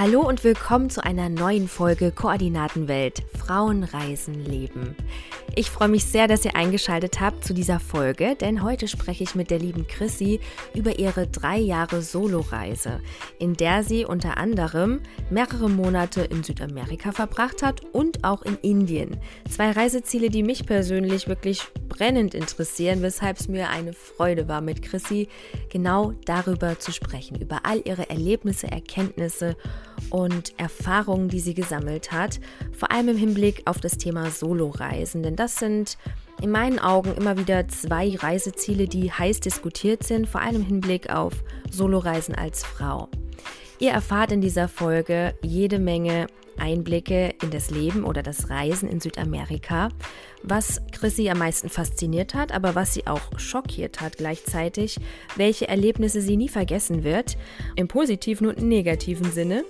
Hallo und willkommen zu einer neuen Folge Koordinatenwelt Frauen reisen leben. Ich freue mich sehr, dass ihr eingeschaltet habt zu dieser Folge, denn heute spreche ich mit der lieben Chrissy über ihre drei Jahre Soloreise, in der sie unter anderem mehrere Monate in Südamerika verbracht hat und auch in Indien. Zwei Reiseziele, die mich persönlich wirklich brennend interessieren, weshalb es mir eine Freude war, mit Chrissy genau darüber zu sprechen, über all ihre Erlebnisse, Erkenntnisse und Erfahrungen, die sie gesammelt hat, vor allem im Hinblick auf das Thema Soloreisen. Denn das sind in meinen Augen immer wieder zwei Reiseziele, die heiß diskutiert sind, vor allem im Hinblick auf Soloreisen als Frau. Ihr erfahrt in dieser Folge jede Menge Einblicke in das Leben oder das Reisen in Südamerika, was Chrissy am meisten fasziniert hat, aber was sie auch schockiert hat gleichzeitig, welche Erlebnisse sie nie vergessen wird, im positiven und negativen Sinne.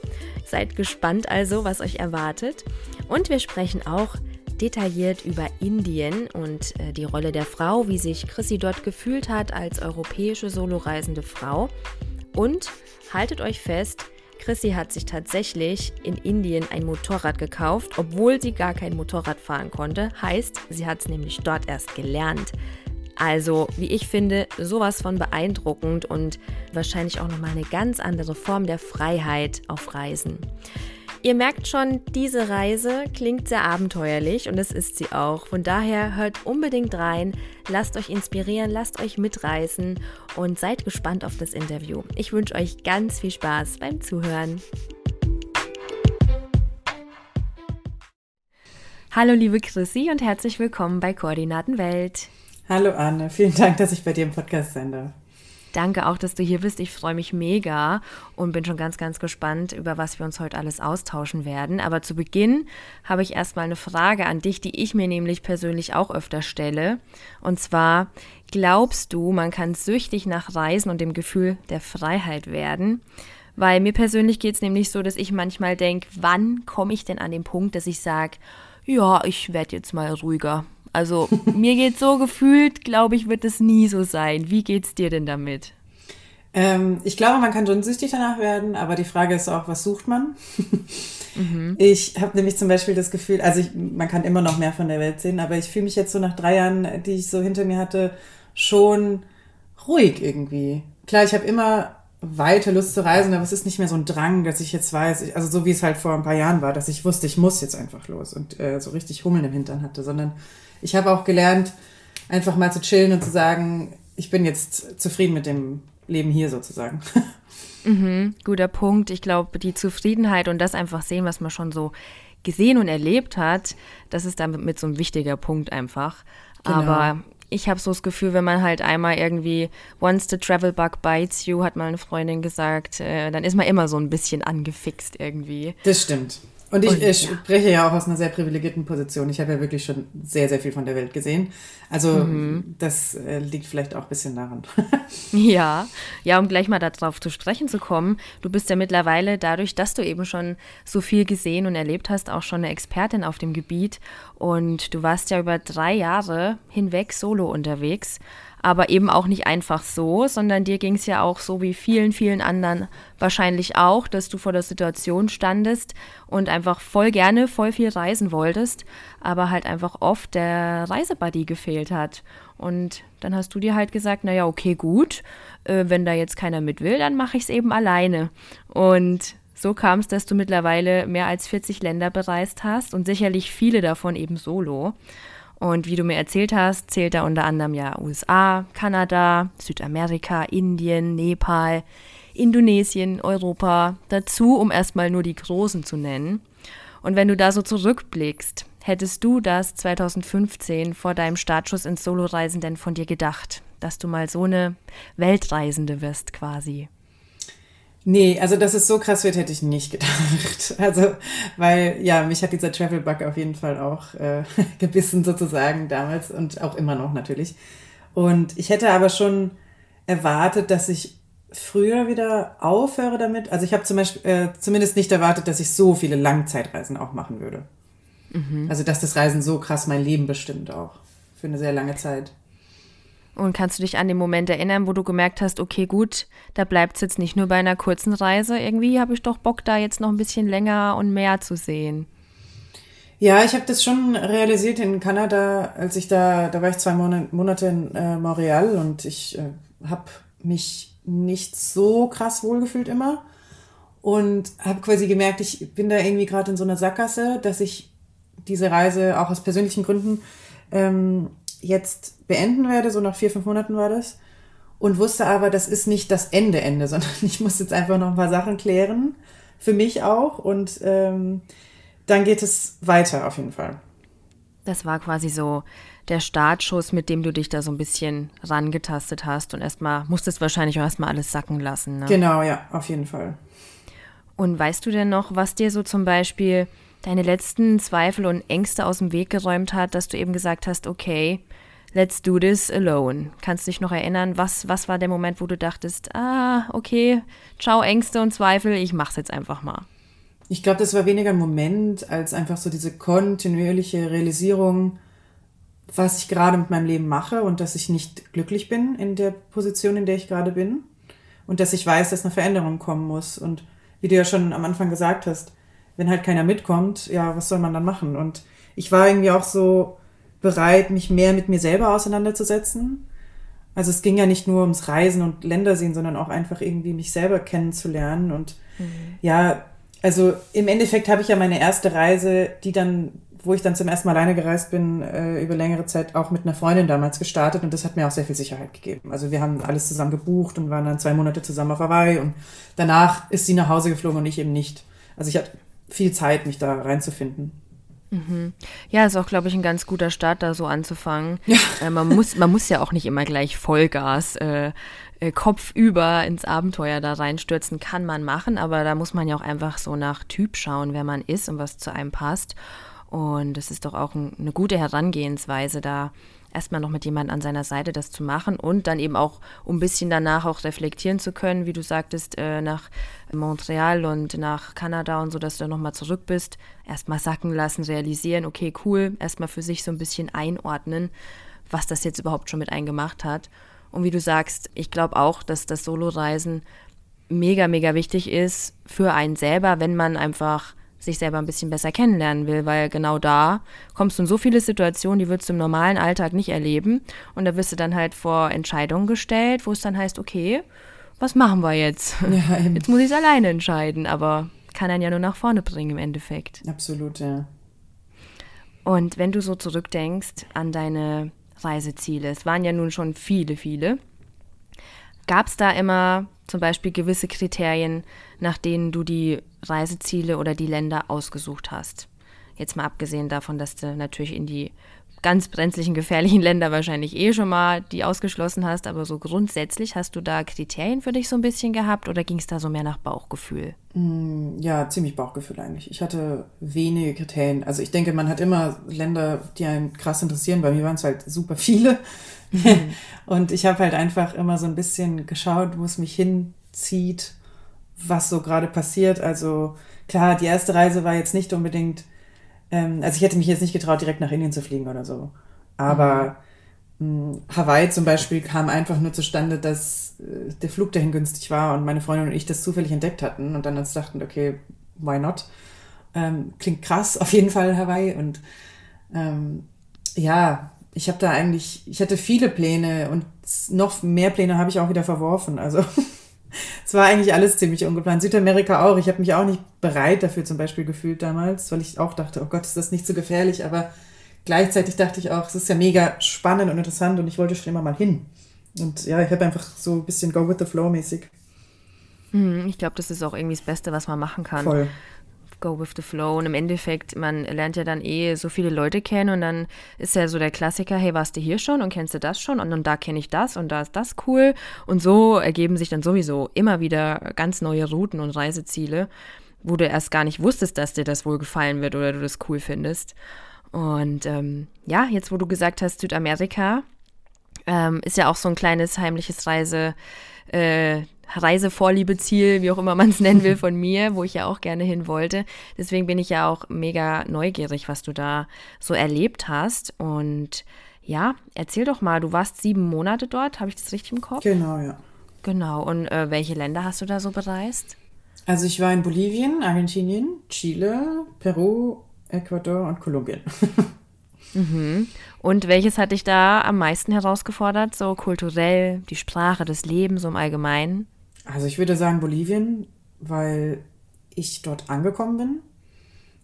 Seid gespannt also, was euch erwartet. Und wir sprechen auch detailliert über Indien und äh, die Rolle der Frau, wie sich Chrissy dort gefühlt hat als europäische soloreisende Frau. Und haltet euch fest, Chrissy hat sich tatsächlich in Indien ein Motorrad gekauft, obwohl sie gar kein Motorrad fahren konnte. Heißt, sie hat es nämlich dort erst gelernt. Also, wie ich finde, sowas von beeindruckend und wahrscheinlich auch nochmal eine ganz andere Form der Freiheit auf Reisen. Ihr merkt schon, diese Reise klingt sehr abenteuerlich und es ist sie auch. Von daher hört unbedingt rein, lasst euch inspirieren, lasst euch mitreißen und seid gespannt auf das Interview. Ich wünsche euch ganz viel Spaß beim Zuhören. Hallo liebe Chrissy und herzlich willkommen bei Koordinatenwelt. Hallo Anne, vielen Dank, dass ich bei dir im Podcast sein darf. Danke auch, dass du hier bist. Ich freue mich mega und bin schon ganz, ganz gespannt, über was wir uns heute alles austauschen werden. Aber zu Beginn habe ich erstmal eine Frage an dich, die ich mir nämlich persönlich auch öfter stelle. Und zwar, glaubst du, man kann süchtig nach Reisen und dem Gefühl der Freiheit werden? Weil mir persönlich geht es nämlich so, dass ich manchmal denke, wann komme ich denn an den Punkt, dass ich sage, ja, ich werde jetzt mal ruhiger also mir geht so gefühlt, glaube ich, wird es nie so sein. Wie geht's dir denn damit? Ähm, ich glaube, man kann schon süchtig danach werden, aber die Frage ist auch, was sucht man? mhm. Ich habe nämlich zum Beispiel das Gefühl, also ich, man kann immer noch mehr von der Welt sehen, aber ich fühle mich jetzt so nach drei Jahren, die ich so hinter mir hatte, schon ruhig irgendwie. Klar, ich habe immer weite Lust zu reisen, aber es ist nicht mehr so ein Drang, dass ich jetzt weiß, also so wie es halt vor ein paar Jahren war, dass ich wusste, ich muss jetzt einfach los und äh, so richtig Hummeln im Hintern hatte, sondern ich habe auch gelernt, einfach mal zu chillen und zu sagen, ich bin jetzt zufrieden mit dem Leben hier sozusagen. Mhm, guter Punkt. Ich glaube, die Zufriedenheit und das einfach sehen, was man schon so gesehen und erlebt hat, das ist damit so ein wichtiger Punkt einfach. Genau. Aber ich habe so das Gefühl, wenn man halt einmal irgendwie once the travel bug bites you, hat mal eine Freundin gesagt, äh, dann ist man immer so ein bisschen angefixt irgendwie. Das stimmt. Und ich, und, ich ja. spreche ja auch aus einer sehr privilegierten Position. Ich habe ja wirklich schon sehr, sehr viel von der Welt gesehen. Also mhm. das äh, liegt vielleicht auch ein bisschen daran. ja, ja, um gleich mal darauf zu sprechen zu kommen. Du bist ja mittlerweile dadurch, dass du eben schon so viel gesehen und erlebt hast, auch schon eine Expertin auf dem Gebiet. Und du warst ja über drei Jahre hinweg solo unterwegs aber eben auch nicht einfach so, sondern dir ging es ja auch so wie vielen, vielen anderen wahrscheinlich auch, dass du vor der Situation standest und einfach voll gerne voll viel reisen wolltest, aber halt einfach oft der Reisebuddy gefehlt hat. Und dann hast du dir halt gesagt, naja, okay, gut, äh, wenn da jetzt keiner mit will, dann mache ich es eben alleine. Und so kam es, dass du mittlerweile mehr als 40 Länder bereist hast und sicherlich viele davon eben solo. Und wie du mir erzählt hast, zählt da unter anderem ja USA, Kanada, Südamerika, Indien, Nepal, Indonesien, Europa dazu, um erstmal nur die großen zu nennen. Und wenn du da so zurückblickst, hättest du das 2015 vor deinem Startschuss ins Soloreisen denn von dir gedacht, dass du mal so eine Weltreisende wirst quasi? Nee, also dass es so krass wird, hätte ich nicht gedacht. Also, weil ja, mich hat dieser Travel Bug auf jeden Fall auch äh, gebissen sozusagen damals und auch immer noch natürlich. Und ich hätte aber schon erwartet, dass ich früher wieder aufhöre damit. Also ich habe zum Beispiel äh, zumindest nicht erwartet, dass ich so viele Langzeitreisen auch machen würde. Mhm. Also dass das Reisen so krass mein Leben bestimmt auch für eine sehr lange Zeit. Und kannst du dich an den Moment erinnern, wo du gemerkt hast, okay, gut, da bleibt es jetzt nicht nur bei einer kurzen Reise. Irgendwie habe ich doch Bock, da jetzt noch ein bisschen länger und mehr zu sehen. Ja, ich habe das schon realisiert in Kanada, als ich da, da war ich zwei Monate in äh, Montreal und ich äh, habe mich nicht so krass wohlgefühlt immer und habe quasi gemerkt, ich bin da irgendwie gerade in so einer Sackgasse, dass ich diese Reise auch aus persönlichen Gründen ähm, jetzt beenden werde, so nach vier, fünf Monaten war das. Und wusste aber, das ist nicht das Ende, Ende, sondern ich muss jetzt einfach noch ein paar Sachen klären. Für mich auch. Und ähm, dann geht es weiter auf jeden Fall. Das war quasi so der Startschuss, mit dem du dich da so ein bisschen rangetastet hast und erstmal musstest wahrscheinlich auch erstmal alles sacken lassen. Ne? Genau, ja, auf jeden Fall. Und weißt du denn noch, was dir so zum Beispiel deine letzten Zweifel und Ängste aus dem Weg geräumt hat, dass du eben gesagt hast, okay, let's do this alone. Kannst du dich noch erinnern, was, was war der Moment, wo du dachtest, ah, okay, ciao Ängste und Zweifel, ich mach's jetzt einfach mal. Ich glaube, das war weniger ein Moment als einfach so diese kontinuierliche Realisierung, was ich gerade mit meinem Leben mache und dass ich nicht glücklich bin in der Position, in der ich gerade bin und dass ich weiß, dass eine Veränderung kommen muss. Und wie du ja schon am Anfang gesagt hast, wenn halt keiner mitkommt, ja, was soll man dann machen? Und ich war irgendwie auch so bereit, mich mehr mit mir selber auseinanderzusetzen. Also es ging ja nicht nur ums Reisen und Ländersehen, sondern auch einfach irgendwie mich selber kennenzulernen. Und mhm. ja, also im Endeffekt habe ich ja meine erste Reise, die dann wo ich dann zum ersten Mal alleine gereist bin, äh, über längere Zeit auch mit einer Freundin damals gestartet und das hat mir auch sehr viel Sicherheit gegeben. Also wir haben alles zusammen gebucht und waren dann zwei Monate zusammen auf Hawaii und danach ist sie nach Hause geflogen und ich eben nicht. Also ich hatte viel Zeit, mich da reinzufinden. Mhm. Ja, ist auch, glaube ich, ein ganz guter Start, da so anzufangen. Ja. Äh, man, muss, man muss ja auch nicht immer gleich Vollgas, äh, äh, Kopf über ins Abenteuer da reinstürzen, kann man machen, aber da muss man ja auch einfach so nach Typ schauen, wer man ist und was zu einem passt. Und es ist doch auch ein, eine gute Herangehensweise, da erstmal noch mit jemandem an seiner Seite das zu machen und dann eben auch, um ein bisschen danach auch reflektieren zu können, wie du sagtest, äh, nach Montreal und nach Kanada und so, dass du nochmal zurück bist, erstmal sacken lassen, realisieren, okay, cool, erstmal für sich so ein bisschen einordnen, was das jetzt überhaupt schon mit einem gemacht hat. Und wie du sagst, ich glaube auch, dass das Solo-Reisen mega, mega wichtig ist für einen selber, wenn man einfach sich selber ein bisschen besser kennenlernen will, weil genau da kommst du in so viele Situationen, die würdest du im normalen Alltag nicht erleben. Und da wirst du dann halt vor Entscheidungen gestellt, wo es dann heißt, okay, was machen wir jetzt? Ja, jetzt muss ich es alleine entscheiden, aber kann einen ja nur nach vorne bringen im Endeffekt. Absolut, ja. Und wenn du so zurückdenkst an deine Reiseziele, es waren ja nun schon viele, viele, gab es da immer zum Beispiel gewisse Kriterien, nach denen du die Reiseziele oder die Länder ausgesucht hast. Jetzt mal abgesehen davon, dass du natürlich in die ganz brenzlichen, gefährlichen Länder wahrscheinlich eh schon mal die ausgeschlossen hast, aber so grundsätzlich hast du da Kriterien für dich so ein bisschen gehabt oder ging es da so mehr nach Bauchgefühl? Mm, ja, ziemlich Bauchgefühl eigentlich. Ich hatte wenige Kriterien. Also ich denke, man hat immer Länder, die einen krass interessieren. Bei mir waren es halt super viele. Mhm. Und ich habe halt einfach immer so ein bisschen geschaut, wo es mich hinzieht was so gerade passiert. Also klar, die erste Reise war jetzt nicht unbedingt, ähm, also ich hätte mich jetzt nicht getraut, direkt nach Indien zu fliegen oder so. Aber mhm. mh, Hawaii zum Beispiel kam einfach nur zustande, dass äh, der Flug dahin günstig war und meine Freundin und ich das zufällig entdeckt hatten und dann uns dachten, okay, why not? Ähm, klingt krass, auf jeden Fall Hawaii. Und ähm, ja, ich habe da eigentlich, ich hatte viele Pläne und noch mehr Pläne habe ich auch wieder verworfen. Also es war eigentlich alles ziemlich ungeplant. Südamerika auch. Ich habe mich auch nicht bereit dafür zum Beispiel gefühlt damals, weil ich auch dachte, oh Gott, ist das nicht so gefährlich. Aber gleichzeitig dachte ich auch, es ist ja mega spannend und interessant und ich wollte schon immer mal hin. Und ja, ich habe einfach so ein bisschen Go with the Flow mäßig. Hm, ich glaube, das ist auch irgendwie das Beste, was man machen kann. Voll go with the flow. Und im Endeffekt, man lernt ja dann eh so viele Leute kennen und dann ist ja so der Klassiker, hey, warst du hier schon und kennst du das schon und, und da kenne ich das und da ist das cool. Und so ergeben sich dann sowieso immer wieder ganz neue Routen und Reiseziele, wo du erst gar nicht wusstest, dass dir das wohl gefallen wird oder du das cool findest. Und ähm, ja, jetzt wo du gesagt hast, Südamerika, ähm, ist ja auch so ein kleines heimliches Reise. Äh, Reisevorliebeziel, wie auch immer man es nennen will, von mir, wo ich ja auch gerne hin wollte. Deswegen bin ich ja auch mega neugierig, was du da so erlebt hast. Und ja, erzähl doch mal, du warst sieben Monate dort, habe ich das richtig im Kopf? Genau, ja. Genau, und äh, welche Länder hast du da so bereist? Also ich war in Bolivien, Argentinien, Chile, Peru, Ecuador und Kolumbien. mhm. Und welches hat dich da am meisten herausgefordert, so kulturell, die Sprache, das Leben so im Allgemeinen? Also ich würde sagen Bolivien, weil ich dort angekommen bin.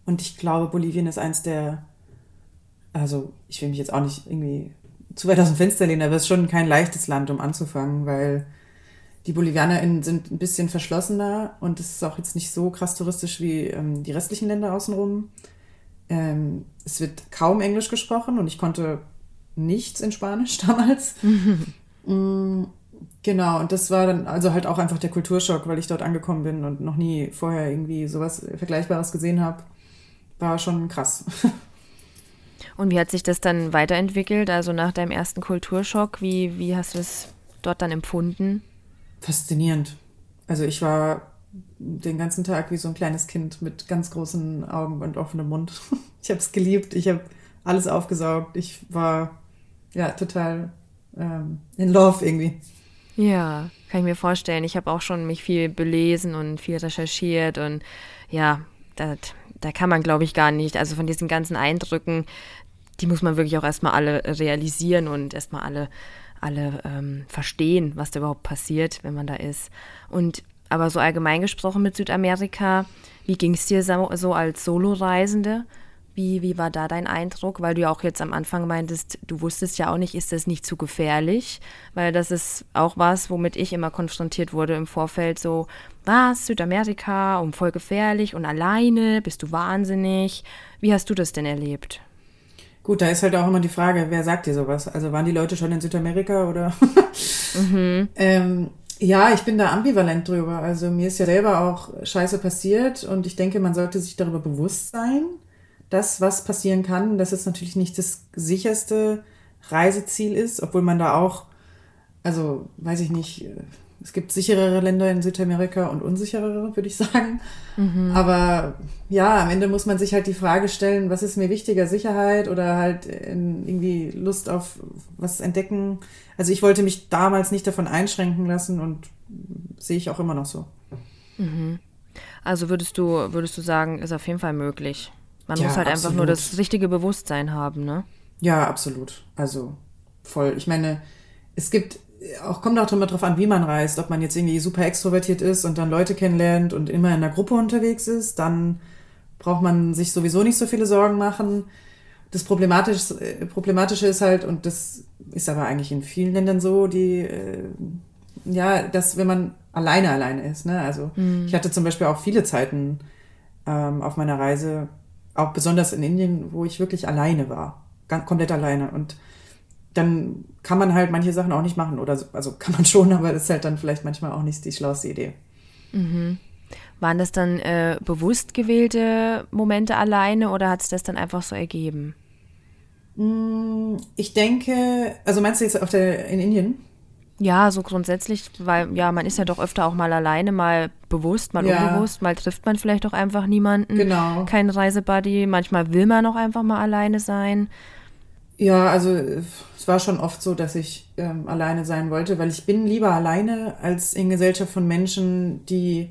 Und ich glaube, Bolivien ist eins der, also ich will mich jetzt auch nicht irgendwie zu weit aus dem Fenster lehnen, aber es ist schon kein leichtes Land, um anzufangen, weil die BolivianerInnen sind ein bisschen verschlossener und es ist auch jetzt nicht so krass touristisch wie ähm, die restlichen Länder außenrum. Ähm, es wird kaum Englisch gesprochen und ich konnte nichts in Spanisch damals. mm, genau, und das war dann also halt auch einfach der Kulturschock, weil ich dort angekommen bin und noch nie vorher irgendwie sowas Vergleichbares gesehen habe. War schon krass. Und wie hat sich das dann weiterentwickelt? Also nach deinem ersten Kulturschock, wie, wie hast du es dort dann empfunden? faszinierend. Also ich war den ganzen Tag wie so ein kleines Kind mit ganz großen Augen und offenem Mund. Ich habe es geliebt, ich habe alles aufgesaugt. Ich war ja total ähm, in Love irgendwie. Ja, kann ich mir vorstellen. Ich habe auch schon mich viel belesen und viel recherchiert und ja, da, da kann man, glaube ich, gar nicht. Also von diesen ganzen Eindrücken, die muss man wirklich auch erstmal alle realisieren und erstmal alle alle ähm, verstehen, was da überhaupt passiert, wenn man da ist. Und aber so allgemein gesprochen mit Südamerika, wie ging es dir so, als Soloreisende? Wie, wie war da dein Eindruck? Weil du ja auch jetzt am Anfang meintest, du wusstest ja auch nicht, ist das nicht zu gefährlich? Weil das ist auch was, womit ich immer konfrontiert wurde im Vorfeld. So, was, Südamerika und voll gefährlich und alleine, bist du wahnsinnig? Wie hast du das denn erlebt? Gut, da ist halt auch immer die Frage, wer sagt dir sowas? Also waren die Leute schon in Südamerika oder? mhm. ähm, ja, ich bin da ambivalent drüber. Also mir ist ja selber auch Scheiße passiert und ich denke, man sollte sich darüber bewusst sein, dass was passieren kann, dass es natürlich nicht das sicherste Reiseziel ist, obwohl man da auch, also weiß ich nicht, es gibt sicherere Länder in Südamerika und unsicherere, würde ich sagen. Mhm. Aber ja, am Ende muss man sich halt die Frage stellen, was ist mir wichtiger, Sicherheit oder halt irgendwie Lust auf was entdecken. Also ich wollte mich damals nicht davon einschränken lassen und sehe ich auch immer noch so. Mhm. Also würdest du, würdest du sagen, ist auf jeden Fall möglich. Man ja, muss halt absolut. einfach nur das richtige Bewusstsein haben, ne? Ja, absolut. Also voll. Ich meine, es gibt auch kommt auch immer drauf an, wie man reist. Ob man jetzt irgendwie super extrovertiert ist und dann Leute kennenlernt und immer in einer Gruppe unterwegs ist, dann braucht man sich sowieso nicht so viele Sorgen machen. Das Problematische, äh, Problematische ist halt, und das ist aber eigentlich in vielen Ländern so, die, äh, ja, dass wenn man alleine alleine ist, ne? Also mhm. ich hatte zum Beispiel auch viele Zeiten ähm, auf meiner Reise, auch besonders in Indien, wo ich wirklich alleine war. Ganz, komplett alleine. Und dann kann man halt manche Sachen auch nicht machen. Oder also kann man schon, aber das ist halt dann vielleicht manchmal auch nicht die schlauste Idee. Mhm. Waren das dann äh, bewusst gewählte Momente alleine oder hat es das dann einfach so ergeben? Mm, ich denke, also meinst du jetzt auf der in Indien? Ja, so grundsätzlich, weil ja, man ist ja doch öfter auch mal alleine, mal bewusst, mal ja. unbewusst, mal trifft man vielleicht auch einfach niemanden. Genau. Kein Reisebuddy, manchmal will man auch einfach mal alleine sein. Ja, also es war schon oft so, dass ich ähm, alleine sein wollte, weil ich bin lieber alleine als in Gesellschaft von Menschen, die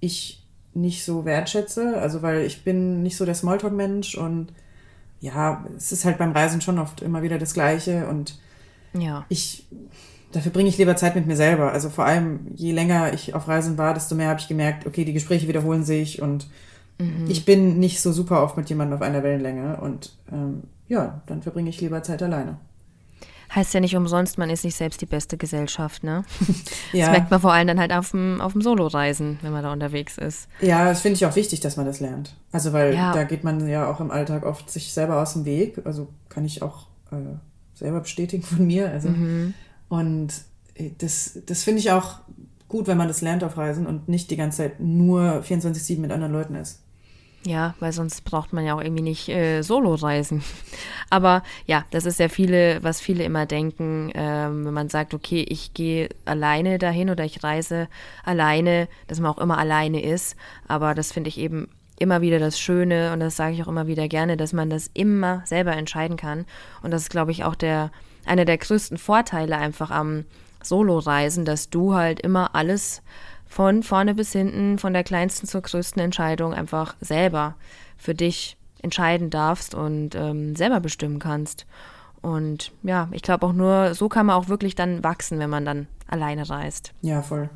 ich nicht so wertschätze. Also weil ich bin nicht so der Smalltalk-Mensch und ja, es ist halt beim Reisen schon oft immer wieder das Gleiche und ja. ich dafür bringe ich lieber Zeit mit mir selber. Also vor allem, je länger ich auf Reisen war, desto mehr habe ich gemerkt, okay, die Gespräche wiederholen sich und mhm. ich bin nicht so super oft mit jemandem auf einer Wellenlänge und ähm, ja, dann verbringe ich lieber Zeit alleine. Heißt ja nicht umsonst, man ist nicht selbst die beste Gesellschaft, ne? ja. Das merkt man vor allem dann halt auf dem, auf dem Solo-Reisen, wenn man da unterwegs ist. Ja, das finde ich auch wichtig, dass man das lernt. Also, weil ja. da geht man ja auch im Alltag oft sich selber aus dem Weg. Also kann ich auch äh, selber bestätigen von mir. Also, mhm. Und äh, das, das finde ich auch gut, wenn man das lernt auf Reisen und nicht die ganze Zeit nur 24-7 mit anderen Leuten ist. Ja, weil sonst braucht man ja auch irgendwie nicht äh, Solo-Reisen. Aber ja, das ist ja viele, was viele immer denken, ähm, wenn man sagt, okay, ich gehe alleine dahin oder ich reise alleine, dass man auch immer alleine ist. Aber das finde ich eben immer wieder das Schöne und das sage ich auch immer wieder gerne, dass man das immer selber entscheiden kann. Und das ist, glaube ich, auch der, einer der größten Vorteile einfach am Solo-Reisen, dass du halt immer alles von vorne bis hinten, von der kleinsten zur größten Entscheidung einfach selber für dich entscheiden darfst und ähm, selber bestimmen kannst. Und ja, ich glaube auch nur, so kann man auch wirklich dann wachsen, wenn man dann alleine reist. Ja, voll.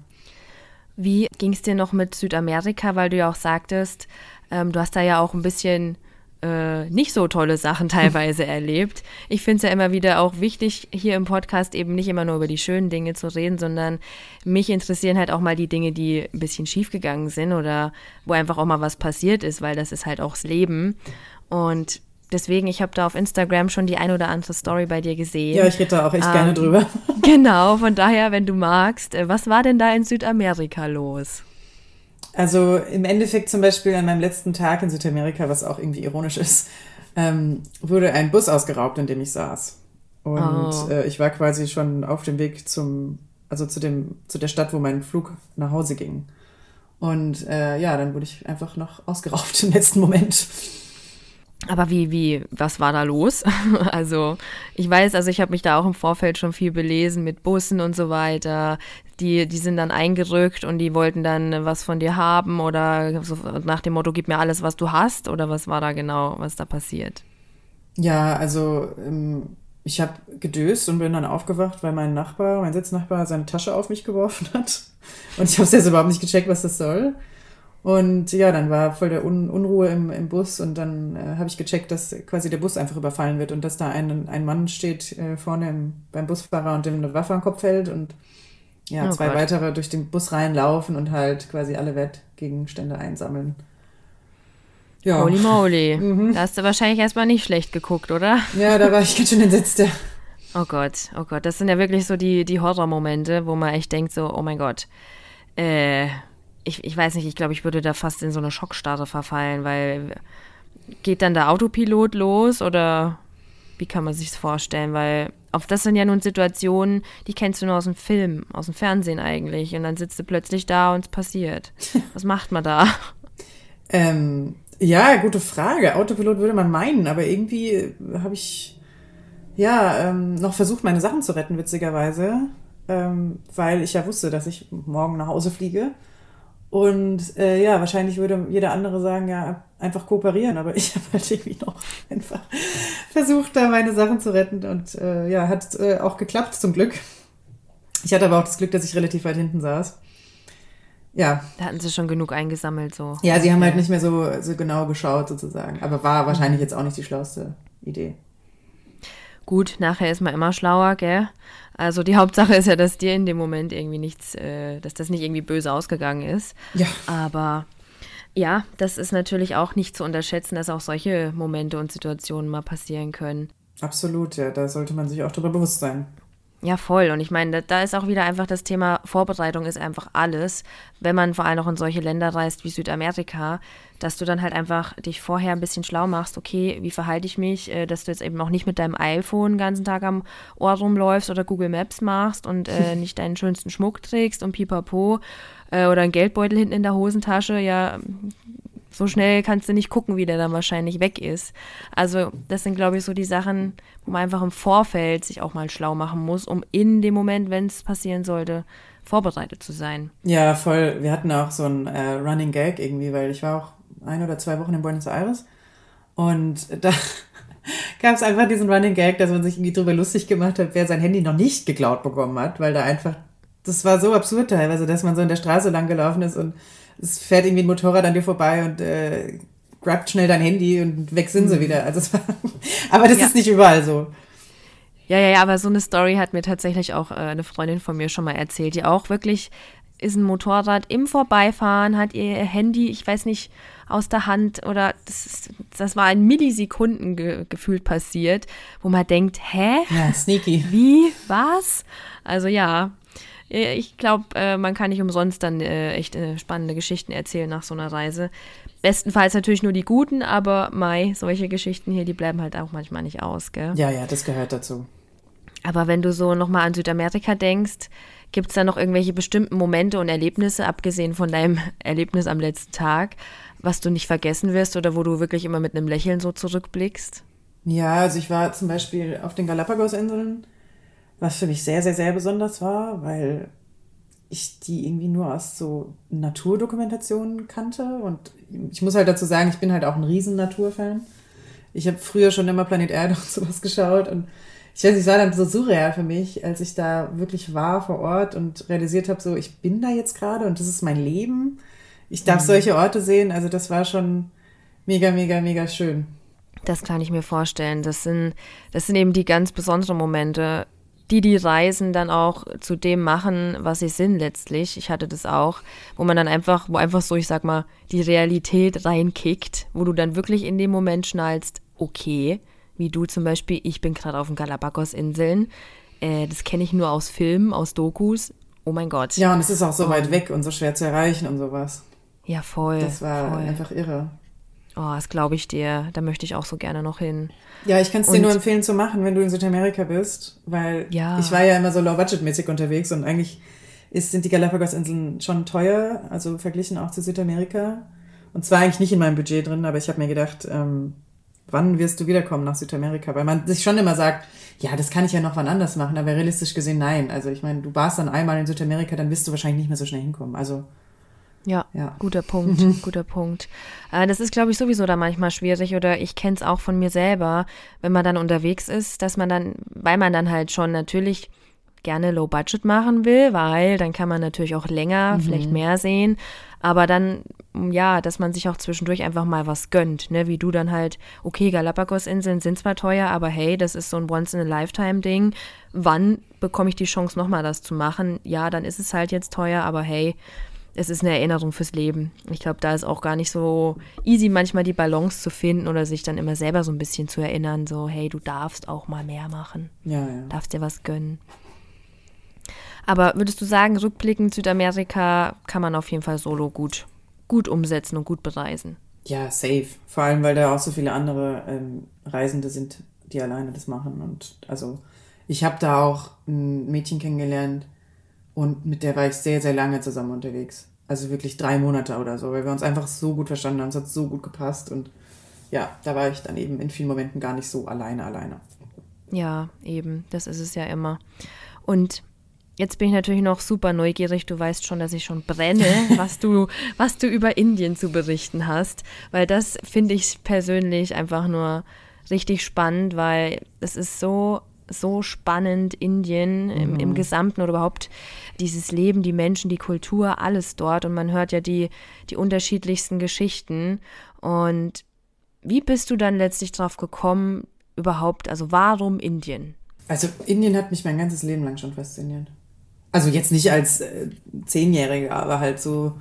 Wie ging es dir noch mit Südamerika, weil du ja auch sagtest, ähm, du hast da ja auch ein bisschen äh, nicht so tolle Sachen teilweise erlebt. Ich finde es ja immer wieder auch wichtig, hier im Podcast eben nicht immer nur über die schönen Dinge zu reden, sondern mich interessieren halt auch mal die Dinge, die ein bisschen schiefgegangen sind oder wo einfach auch mal was passiert ist, weil das ist halt auch das Leben. Und deswegen, ich habe da auf Instagram schon die ein oder andere Story bei dir gesehen. Ja, ich rede da auch echt ähm, gerne drüber. Genau, von daher, wenn du magst, äh, was war denn da in Südamerika los? Also im Endeffekt zum Beispiel an meinem letzten Tag in Südamerika, was auch irgendwie ironisch ist, ähm, wurde ein Bus ausgeraubt, in dem ich saß. Und oh. äh, ich war quasi schon auf dem Weg zum, also zu dem, zu der Stadt, wo mein Flug nach Hause ging. Und äh, ja, dann wurde ich einfach noch ausgeraubt im letzten Moment. Aber wie, wie, was war da los? also, ich weiß, also ich habe mich da auch im Vorfeld schon viel belesen mit Bussen und so weiter. Die, die sind dann eingerückt und die wollten dann was von dir haben oder so nach dem Motto, gib mir alles, was du hast oder was war da genau, was da passiert? Ja, also ähm, ich habe gedöst und bin dann aufgewacht, weil mein Nachbar, mein Sitznachbar, seine Tasche auf mich geworfen hat. Und ich habe jetzt überhaupt nicht gecheckt, was das soll. Und ja, dann war voll der Un Unruhe im, im Bus und dann äh, habe ich gecheckt, dass quasi der Bus einfach überfallen wird und dass da ein, ein Mann steht äh, vorne im, beim Busfahrer und dem eine Waffe am Kopf hält und ja, oh zwei Gott. weitere durch den Bus reinlaufen und halt quasi alle Wettgegenstände einsammeln. Ja. Holy moly. Mhm. Da hast du wahrscheinlich erstmal nicht schlecht geguckt, oder? Ja, da war ich ganz schön entsetzt, ja. Oh Gott, oh Gott. Das sind ja wirklich so die, die Horrormomente, wo man echt denkt so, oh mein Gott, äh, ich, ich weiß nicht, ich glaube, ich würde da fast in so eine Schockstarre verfallen, weil geht dann der Autopilot los oder wie kann man sich das vorstellen? Weil auf das sind ja nun Situationen, die kennst du nur aus dem Film, aus dem Fernsehen eigentlich. Und dann sitzt du plötzlich da und es passiert. Was macht man da? Ähm, ja, gute Frage. Autopilot würde man meinen, aber irgendwie habe ich ja ähm, noch versucht, meine Sachen zu retten, witzigerweise. Ähm, weil ich ja wusste, dass ich morgen nach Hause fliege. Und äh, ja, wahrscheinlich würde jeder andere sagen, ja, einfach kooperieren, aber ich habe halt irgendwie noch einfach versucht, da meine Sachen zu retten und äh, ja, hat äh, auch geklappt zum Glück. Ich hatte aber auch das Glück, dass ich relativ weit hinten saß. Ja. Da hatten sie schon genug eingesammelt, so. Ja, sie haben halt nicht mehr so, so genau geschaut, sozusagen. Aber war wahrscheinlich jetzt auch nicht die schlauste Idee. Gut, nachher ist man immer schlauer, gell? Also die Hauptsache ist ja, dass dir in dem Moment irgendwie nichts, äh, dass das nicht irgendwie böse ausgegangen ist. Ja. Aber ja, das ist natürlich auch nicht zu unterschätzen, dass auch solche Momente und Situationen mal passieren können. Absolut, ja, da sollte man sich auch darüber bewusst sein. Ja, voll. Und ich meine, da ist auch wieder einfach das Thema Vorbereitung ist einfach alles. Wenn man vor allem auch in solche Länder reist wie Südamerika, dass du dann halt einfach dich vorher ein bisschen schlau machst, okay, wie verhalte ich mich, äh, dass du jetzt eben auch nicht mit deinem iPhone den ganzen Tag am Ohr rumläufst oder Google Maps machst und äh, nicht deinen schönsten Schmuck trägst und pipapo äh, oder einen Geldbeutel hinten in der Hosentasche, ja, so schnell kannst du nicht gucken, wie der dann wahrscheinlich weg ist. Also das sind, glaube ich, so die Sachen, wo man einfach im Vorfeld sich auch mal schlau machen muss, um in dem Moment, wenn es passieren sollte, vorbereitet zu sein. Ja, voll. Wir hatten auch so ein äh, Running Gag irgendwie, weil ich war auch ein oder zwei Wochen in Buenos Aires und da gab es einfach diesen Running Gag, dass man sich irgendwie drüber lustig gemacht hat, wer sein Handy noch nicht geklaut bekommen hat, weil da einfach, das war so absurd teilweise, dass man so in der Straße lang gelaufen ist und es fährt irgendwie ein Motorrad an dir vorbei und äh, grabt schnell dein Handy und weg sind sie mhm. wieder. Also war, aber das ja. ist nicht überall so. Ja, ja, ja, aber so eine Story hat mir tatsächlich auch äh, eine Freundin von mir schon mal erzählt, die auch wirklich ist ein Motorrad im Vorbeifahren, hat ihr Handy, ich weiß nicht, aus der Hand oder das, ist, das war in Millisekunden ge gefühlt passiert, wo man denkt, hä? Ja, sneaky. Wie? Was? Also ja, ich glaube, äh, man kann nicht umsonst dann äh, echt äh, spannende Geschichten erzählen nach so einer Reise. Bestenfalls natürlich nur die guten, aber Mai, solche Geschichten hier, die bleiben halt auch manchmal nicht aus, gell? Ja, ja, das gehört dazu. Aber wenn du so nochmal an Südamerika denkst, Gibt es da noch irgendwelche bestimmten Momente und Erlebnisse, abgesehen von deinem Erlebnis am letzten Tag, was du nicht vergessen wirst oder wo du wirklich immer mit einem Lächeln so zurückblickst? Ja, also ich war zum Beispiel auf den Galapagos-Inseln, was für mich sehr, sehr, sehr besonders war, weil ich die irgendwie nur aus so Naturdokumentationen kannte. Und ich muss halt dazu sagen, ich bin halt auch ein riesen Naturfan. Ich habe früher schon immer Planet Erde und sowas geschaut und ich weiß nicht, es war dann so surreal für mich, als ich da wirklich war vor Ort und realisiert habe, so, ich bin da jetzt gerade und das ist mein Leben. Ich darf mhm. solche Orte sehen. Also das war schon mega, mega, mega schön. Das kann ich mir vorstellen. Das sind, das sind eben die ganz besonderen Momente, die die Reisen dann auch zu dem machen, was sie sind letztlich. Ich hatte das auch, wo man dann einfach, wo einfach so, ich sag mal, die Realität reinkickt, wo du dann wirklich in dem Moment schnallst, okay, wie du zum Beispiel, ich bin gerade auf den Galapagos-Inseln. Äh, das kenne ich nur aus Filmen, aus Dokus. Oh mein Gott. Ja, und es ist auch so weit weg und so schwer zu erreichen und sowas. Ja, voll. Das war voll. einfach irre. Oh, das glaube ich dir. Da möchte ich auch so gerne noch hin. Ja, ich kann es dir nur empfehlen zu machen, wenn du in Südamerika bist, weil ja. ich war ja immer so low-budget-mäßig unterwegs und eigentlich ist, sind die Galapagos-Inseln schon teuer, also verglichen auch zu Südamerika. Und zwar eigentlich nicht in meinem Budget drin, aber ich habe mir gedacht, ähm, wann wirst du wiederkommen nach Südamerika? Weil man sich schon immer sagt, ja, das kann ich ja noch wann anders machen, aber realistisch gesehen nein. Also ich meine, du warst dann einmal in Südamerika, dann wirst du wahrscheinlich nicht mehr so schnell hinkommen. Also ja, ja, guter Punkt, mhm. guter Punkt. Äh, das ist, glaube ich, sowieso da manchmal schwierig oder ich kenne es auch von mir selber, wenn man dann unterwegs ist, dass man dann, weil man dann halt schon natürlich gerne Low Budget machen will, weil dann kann man natürlich auch länger, mhm. vielleicht mehr sehen, aber dann, ja, dass man sich auch zwischendurch einfach mal was gönnt, ne, wie du dann halt, okay, Galapagos-Inseln sind zwar teuer, aber hey, das ist so ein Once-in-a-Lifetime-Ding, wann bekomme ich die Chance nochmal das zu machen? Ja, dann ist es halt jetzt teuer, aber hey, es ist eine Erinnerung fürs Leben. Ich glaube, da ist auch gar nicht so easy, manchmal die Balance zu finden oder sich dann immer selber so ein bisschen zu erinnern, so, hey, du darfst auch mal mehr machen. Ja, ja. Darfst dir was gönnen. Aber würdest du sagen, rückblickend Südamerika kann man auf jeden Fall solo gut, gut umsetzen und gut bereisen? Ja, safe. Vor allem, weil da auch so viele andere ähm, Reisende sind, die alleine das machen. Und also ich habe da auch ein Mädchen kennengelernt, und mit der war ich sehr, sehr lange zusammen unterwegs. Also wirklich drei Monate oder so, weil wir uns einfach so gut verstanden haben. Es hat so gut gepasst. Und ja, da war ich dann eben in vielen Momenten gar nicht so alleine, alleine. Ja, eben. Das ist es ja immer. Und Jetzt bin ich natürlich noch super neugierig. Du weißt schon, dass ich schon brenne, was du, was du über Indien zu berichten hast, weil das finde ich persönlich einfach nur richtig spannend, weil es ist so so spannend, Indien im, im, mhm. Gesamten oder überhaupt dieses Leben, die Menschen, die Kultur, alles dort. Und man hört ja die, die unterschiedlichsten Geschichten. Und wie bist du dann letztlich drauf gekommen, überhaupt, also warum Indien? Also Indien hat mich mein ganzes Leben lang schon fasziniert. Also jetzt nicht als äh, Zehnjähriger, aber halt so,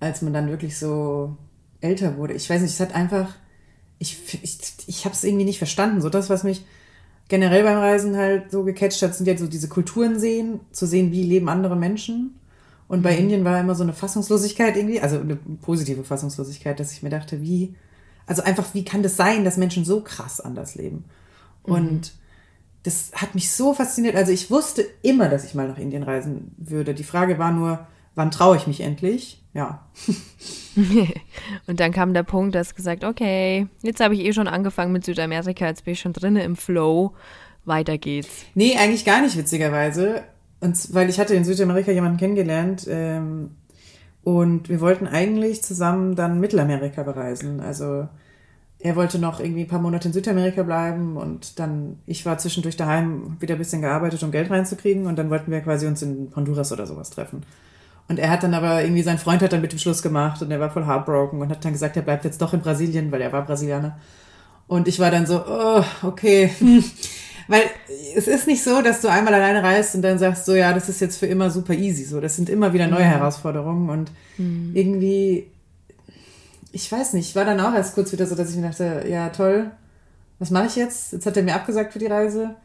als man dann wirklich so älter wurde. Ich weiß nicht, es hat einfach, ich, ich, ich habe es irgendwie nicht verstanden. So das, was mich generell beim Reisen halt so gecatcht hat, sind ja so diese Kulturen sehen, zu sehen, wie leben andere Menschen. Und bei mhm. Indien war immer so eine Fassungslosigkeit irgendwie, also eine positive Fassungslosigkeit, dass ich mir dachte, wie, also einfach, wie kann das sein, dass Menschen so krass anders leben? Mhm. Und das hat mich so fasziniert. Also ich wusste immer, dass ich mal nach Indien reisen würde. Die Frage war nur, wann traue ich mich endlich? Ja. und dann kam der Punkt, dass gesagt, okay, jetzt habe ich eh schon angefangen mit Südamerika, jetzt bin ich schon drinne im Flow, weiter geht's. Nee, eigentlich gar nicht witzigerweise. Und weil ich hatte in Südamerika jemanden kennengelernt ähm, und wir wollten eigentlich zusammen dann Mittelamerika bereisen. Also er wollte noch irgendwie ein paar Monate in Südamerika bleiben und dann, ich war zwischendurch daheim, wieder ein bisschen gearbeitet, um Geld reinzukriegen und dann wollten wir quasi uns in Honduras oder sowas treffen. Und er hat dann aber irgendwie, sein Freund hat dann mit dem Schluss gemacht und er war voll heartbroken und hat dann gesagt, er bleibt jetzt doch in Brasilien, weil er war Brasilianer. Und ich war dann so, oh, okay. weil es ist nicht so, dass du einmal alleine reist und dann sagst so, ja, das ist jetzt für immer super easy. So, das sind immer wieder neue mhm. Herausforderungen und mhm. irgendwie, ich weiß nicht, war dann auch erst kurz wieder so, dass ich mir dachte, ja, toll, was mache ich jetzt? Jetzt hat er mir abgesagt für die Reise.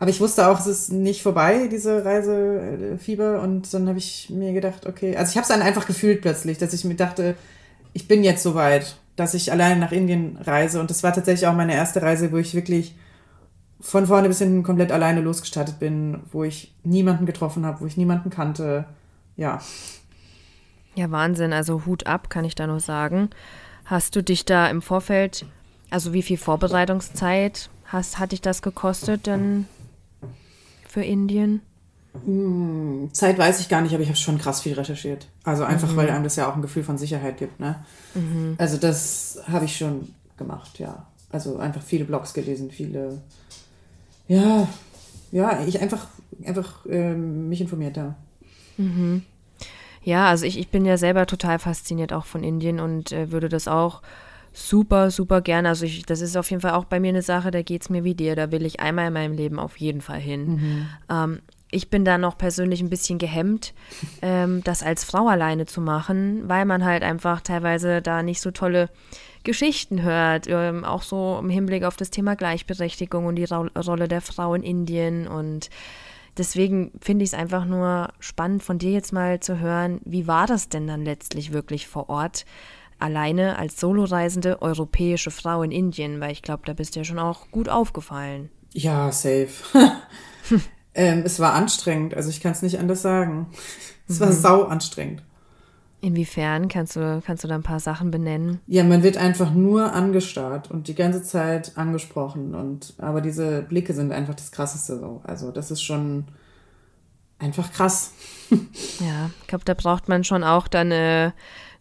Aber ich wusste auch, es ist nicht vorbei, diese Reisefieber. Und dann habe ich mir gedacht, okay, also ich habe es dann einfach gefühlt plötzlich, dass ich mir dachte, ich bin jetzt soweit, dass ich allein nach Indien reise. Und das war tatsächlich auch meine erste Reise, wo ich wirklich von vorne bis hinten komplett alleine losgestartet bin, wo ich niemanden getroffen habe, wo ich niemanden kannte. Ja. Ja, Wahnsinn. Also Hut ab, kann ich da nur sagen. Hast du dich da im Vorfeld, also wie viel Vorbereitungszeit hast, hat dich das gekostet denn für Indien? Hm, Zeit weiß ich gar nicht, aber ich habe schon krass viel recherchiert. Also einfach, mhm. weil einem das ja auch ein Gefühl von Sicherheit gibt. Ne? Mhm. Also das habe ich schon gemacht, ja. Also einfach viele Blogs gelesen, viele, ja, ja, ich einfach, einfach äh, mich informiert, ja. Mhm. Ja, also ich, ich bin ja selber total fasziniert auch von Indien und äh, würde das auch super, super gerne. Also ich, das ist auf jeden Fall auch bei mir eine Sache, da geht es mir wie dir. Da will ich einmal in meinem Leben auf jeden Fall hin. Mhm. Ähm, ich bin da noch persönlich ein bisschen gehemmt, ähm, das als Frau alleine zu machen, weil man halt einfach teilweise da nicht so tolle Geschichten hört, ähm, auch so im Hinblick auf das Thema Gleichberechtigung und die Ro Rolle der Frau in Indien. Und deswegen finde ich es einfach nur spannend von dir jetzt mal zu hören, wie war das denn dann letztlich wirklich vor Ort? Alleine als soloreisende europäische Frau in Indien, weil ich glaube, da bist du ja schon auch gut aufgefallen. Ja, safe. ähm, es war anstrengend, also ich kann es nicht anders sagen. Es war mhm. sau anstrengend. Inwiefern? Kannst du, kannst du da ein paar Sachen benennen? Ja, man wird einfach nur angestarrt und die ganze Zeit angesprochen. Und, aber diese Blicke sind einfach das Krasseste so. Also das ist schon einfach krass. ja, ich glaube, da braucht man schon auch dann äh,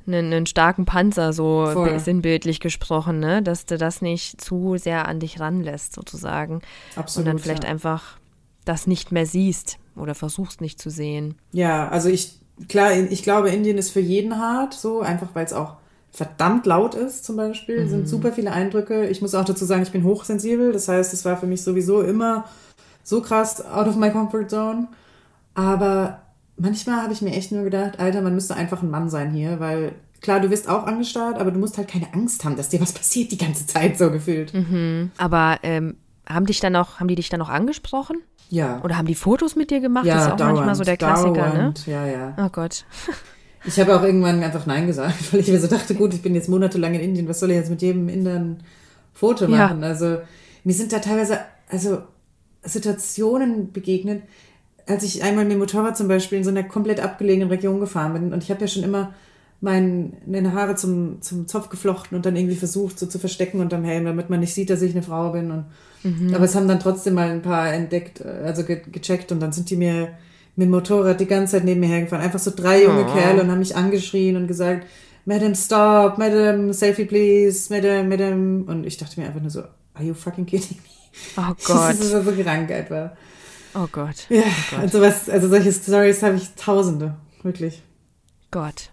einen, einen starken Panzer, so Voll. sinnbildlich gesprochen, ne? Dass du das nicht zu sehr an dich ranlässt, sozusagen. Absolut. Und dann vielleicht ja. einfach das nicht mehr siehst oder versuchst nicht zu sehen. Ja, also ich klar, ich glaube, Indien ist für jeden hart, so einfach, weil es auch verdammt laut ist, zum Beispiel. Mhm. sind super viele Eindrücke. Ich muss auch dazu sagen, ich bin hochsensibel. Das heißt, es war für mich sowieso immer so krass out of my comfort zone. Aber manchmal habe ich mir echt nur gedacht, Alter, man müsste einfach ein Mann sein hier, weil klar, du wirst auch angestarrt, aber du musst halt keine Angst haben, dass dir was passiert die ganze Zeit, so gefühlt. Mhm. Aber ähm, haben dich dann auch, haben die dich dann auch angesprochen? Ja. Oder haben die Fotos mit dir gemacht? Ja, das ist auch dauernd, manchmal so der Klassiker, ne? dauernd, ne? Ja, ja. Oh Gott. Ich habe auch irgendwann einfach Nein gesagt, weil ich mir so dachte, gut, ich bin jetzt monatelang in Indien, was soll ich jetzt mit jedem Indern Foto machen? Ja. Also mir sind da teilweise also Situationen begegnet, als ich einmal mit dem Motorrad zum Beispiel in so einer komplett abgelegenen Region gefahren bin und ich habe ja schon immer mein, meine Haare zum, zum Zopf geflochten und dann irgendwie versucht, so zu verstecken unterm Helm, damit man nicht sieht, dass ich eine Frau bin. Und, mhm. Aber es haben dann trotzdem mal ein paar entdeckt, also ge gecheckt und dann sind die mir mit dem Motorrad die ganze Zeit neben mir hergefahren. Einfach so drei junge oh. Kerle und haben mich angeschrien und gesagt, Madam, stop, Madam, selfie please, Madam, Madam. Und ich dachte mir einfach nur so, are you fucking kidding me? Oh Gott. Das ist so krank etwa. Oh Gott. Ja, oh Gott. also was, also solche Stories habe ich tausende, wirklich. Gott.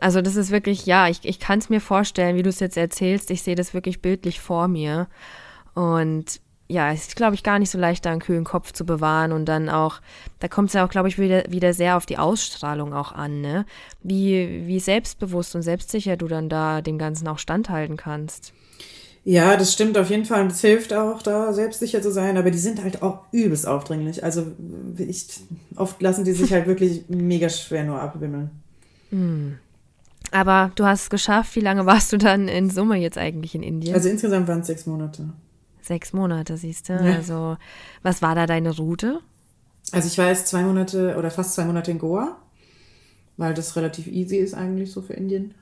Also das ist wirklich, ja, ich, ich kann es mir vorstellen, wie du es jetzt erzählst. Ich sehe das wirklich bildlich vor mir. Und ja, es ist, glaube ich, gar nicht so leicht, da einen kühlen Kopf zu bewahren. Und dann auch, da kommt es ja auch, glaube ich, wieder, wieder sehr auf die Ausstrahlung auch an, ne? Wie, wie selbstbewusst und selbstsicher du dann da dem Ganzen auch standhalten kannst. Ja, das stimmt auf jeden Fall. Und es hilft auch, da selbstsicher zu sein. Aber die sind halt auch übelst aufdringlich. Also ich, oft lassen die sich halt wirklich mega schwer nur abwimmeln. Mm. Aber du hast es geschafft. Wie lange warst du dann in Summe jetzt eigentlich in Indien? Also insgesamt waren es sechs Monate. Sechs Monate, siehst du. Ja. Also, was war da deine Route? Also ich war jetzt zwei Monate oder fast zwei Monate in Goa, weil das relativ easy ist eigentlich so für Indien.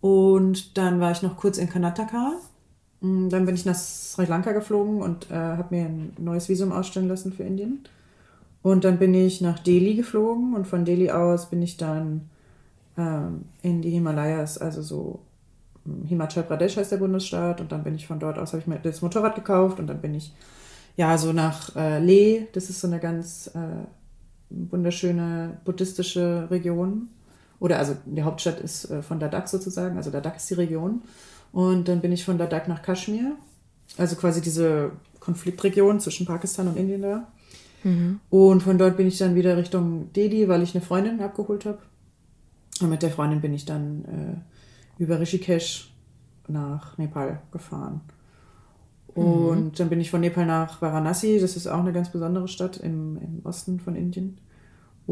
Und dann war ich noch kurz in Karnataka. Mm, dann bin ich nach Sri Lanka geflogen und äh, habe mir ein neues Visum ausstellen lassen für Indien. Und dann bin ich nach Delhi geflogen und von Delhi aus bin ich dann ähm, in die Himalayas, also so hm, Himachal Pradesh heißt der Bundesstaat. Und dann bin ich von dort aus, habe ich mir das Motorrad gekauft und dann bin ich ja so nach äh, Leh, das ist so eine ganz äh, wunderschöne buddhistische Region. Oder also die Hauptstadt ist äh, von Ladakh sozusagen, also Ladakh ist die Region und dann bin ich von Ladakh nach Kaschmir, also quasi diese Konfliktregion zwischen Pakistan und Indien da. Mhm. Und von dort bin ich dann wieder Richtung Delhi, weil ich eine Freundin abgeholt habe. Und mit der Freundin bin ich dann äh, über Rishikesh nach Nepal gefahren. Und mhm. dann bin ich von Nepal nach Varanasi, das ist auch eine ganz besondere Stadt im, im Osten von Indien.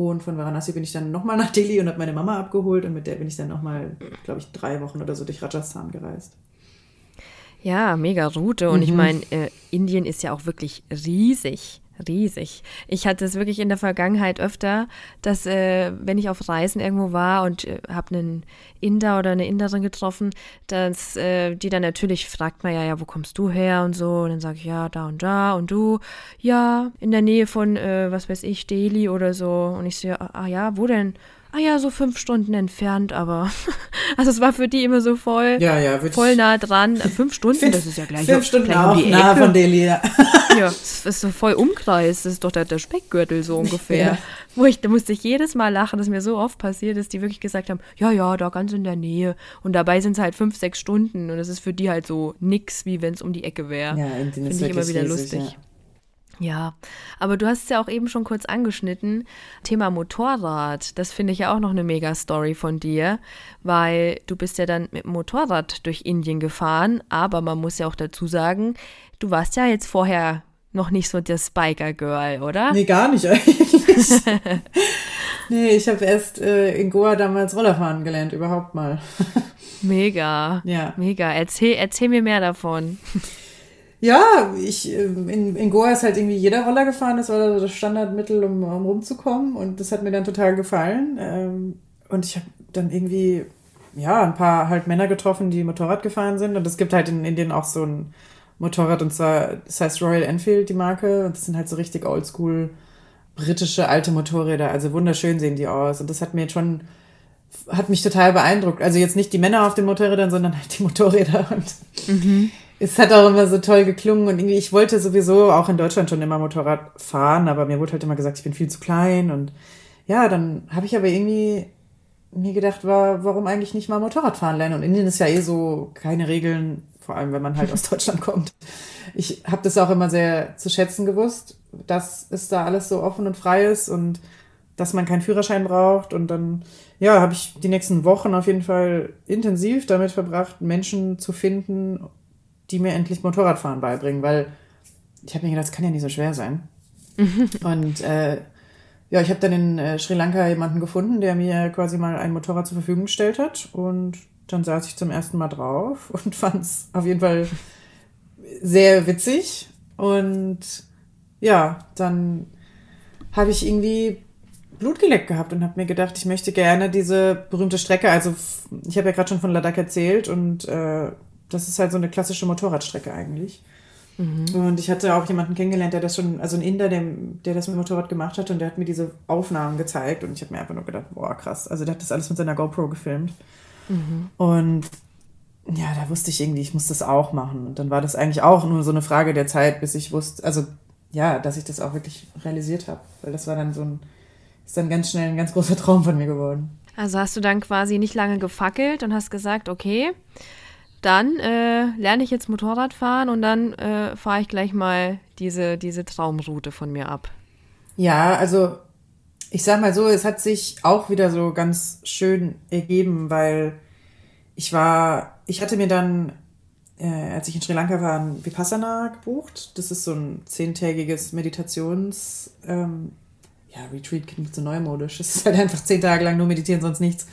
Und von Varanasi bin ich dann nochmal nach Delhi und habe meine Mama abgeholt und mit der bin ich dann nochmal, glaube ich, drei Wochen oder so durch Rajasthan gereist. Ja, mega Route. Und mhm. ich meine, äh, Indien ist ja auch wirklich riesig riesig. Ich hatte es wirklich in der Vergangenheit öfter, dass äh, wenn ich auf Reisen irgendwo war und äh, habe einen Inder oder eine Inderin getroffen, dass äh, die dann natürlich fragt man ja, ja, wo kommst du her und so. Und dann sage ich, ja, da und da und du, ja, in der Nähe von, äh, was weiß ich, Delhi oder so. Und ich so, ah ja, wo denn? Ah ja, so fünf Stunden entfernt, aber also es war für die immer so voll, ja, ja, voll nah dran. Fünf Stunden, fünf, das ist ja gleich, fünf Stunden auch um nah von Delhi. Ja, ja das ist so voll Umkreis, das ist doch der, der Speckgürtel so ungefähr. Ja. Wo ich, da musste ich jedes Mal lachen, dass mir so oft passiert ist, die wirklich gesagt haben, ja, ja, da ganz in der Nähe. Und dabei sind es halt fünf, sechs Stunden und es ist für die halt so nix, wie wenn es um die Ecke wäre. Ja, Finde ich immer wieder riesig, lustig. Ja. Aber du hast es ja auch eben schon kurz angeschnitten. Thema Motorrad, das finde ich ja auch noch eine Mega-Story von dir, weil du bist ja dann mit dem Motorrad durch Indien gefahren, aber man muss ja auch dazu sagen, du warst ja jetzt vorher noch nicht so das Biker-Girl, oder? Nee, gar nicht eigentlich. nee, ich habe erst äh, in Goa damals Rollerfahren gelernt, überhaupt mal. Mega. Ja. Mega. Erzähl, erzähl mir mehr davon. Ja, ich, ähm, in, in Goa ist halt irgendwie jeder Roller gefahren, das war das Standardmittel, um, um rumzukommen und das hat mir dann total gefallen. Ähm, und ich habe dann irgendwie, ja, ein paar halt Männer getroffen, die Motorrad gefahren sind und es gibt halt in Indien auch so ein Motorrad und zwar, das heißt Royal Enfield, die Marke und das sind halt so richtig oldschool britische alte Motorräder, also wunderschön sehen die aus und das hat mir schon hat mich total beeindruckt. Also jetzt nicht die Männer auf den Motorrädern, sondern halt die Motorräder. Und mhm es hat auch immer so toll geklungen und irgendwie, ich wollte sowieso auch in Deutschland schon immer Motorrad fahren, aber mir wurde halt immer gesagt, ich bin viel zu klein und ja, dann habe ich aber irgendwie mir gedacht, war, warum eigentlich nicht mal Motorrad fahren lernen? Und Indien ist ja eh so keine Regeln, vor allem wenn man halt aus Deutschland kommt. Ich habe das auch immer sehr zu schätzen gewusst, dass es da alles so offen und frei ist und dass man keinen Führerschein braucht. Und dann, ja, habe ich die nächsten Wochen auf jeden Fall intensiv damit verbracht, Menschen zu finden die mir endlich Motorradfahren beibringen, weil ich habe mir gedacht, das kann ja nicht so schwer sein. und äh, ja, ich habe dann in äh, Sri Lanka jemanden gefunden, der mir quasi mal ein Motorrad zur Verfügung gestellt hat. Und dann saß ich zum ersten Mal drauf und fand es auf jeden Fall sehr witzig. Und ja, dann habe ich irgendwie Blut geleckt gehabt und habe mir gedacht, ich möchte gerne diese berühmte Strecke, also ich habe ja gerade schon von Ladakh erzählt und äh, das ist halt so eine klassische Motorradstrecke eigentlich. Mhm. Und ich hatte auch jemanden kennengelernt, der das schon, also ein Inder, der, der das mit dem Motorrad gemacht hat und der hat mir diese Aufnahmen gezeigt und ich habe mir einfach nur gedacht, boah, krass. Also der hat das alles mit seiner GoPro gefilmt. Mhm. Und ja, da wusste ich irgendwie, ich muss das auch machen. Und dann war das eigentlich auch nur so eine Frage der Zeit, bis ich wusste, also ja, dass ich das auch wirklich realisiert habe. Weil das war dann so ein, ist dann ganz schnell ein ganz großer Traum von mir geworden. Also hast du dann quasi nicht lange gefackelt und hast gesagt, okay, dann äh, lerne ich jetzt Motorrad fahren und dann äh, fahre ich gleich mal diese, diese Traumroute von mir ab. Ja, also ich sag mal so, es hat sich auch wieder so ganz schön ergeben, weil ich war, ich hatte mir dann, äh, als ich in Sri Lanka war, ein Vipassana gebucht. Das ist so ein zehntägiges Meditations, ähm, ja, Retreat klingt so neumodisch. Es ist halt einfach zehn Tage lang nur meditieren, sonst nichts.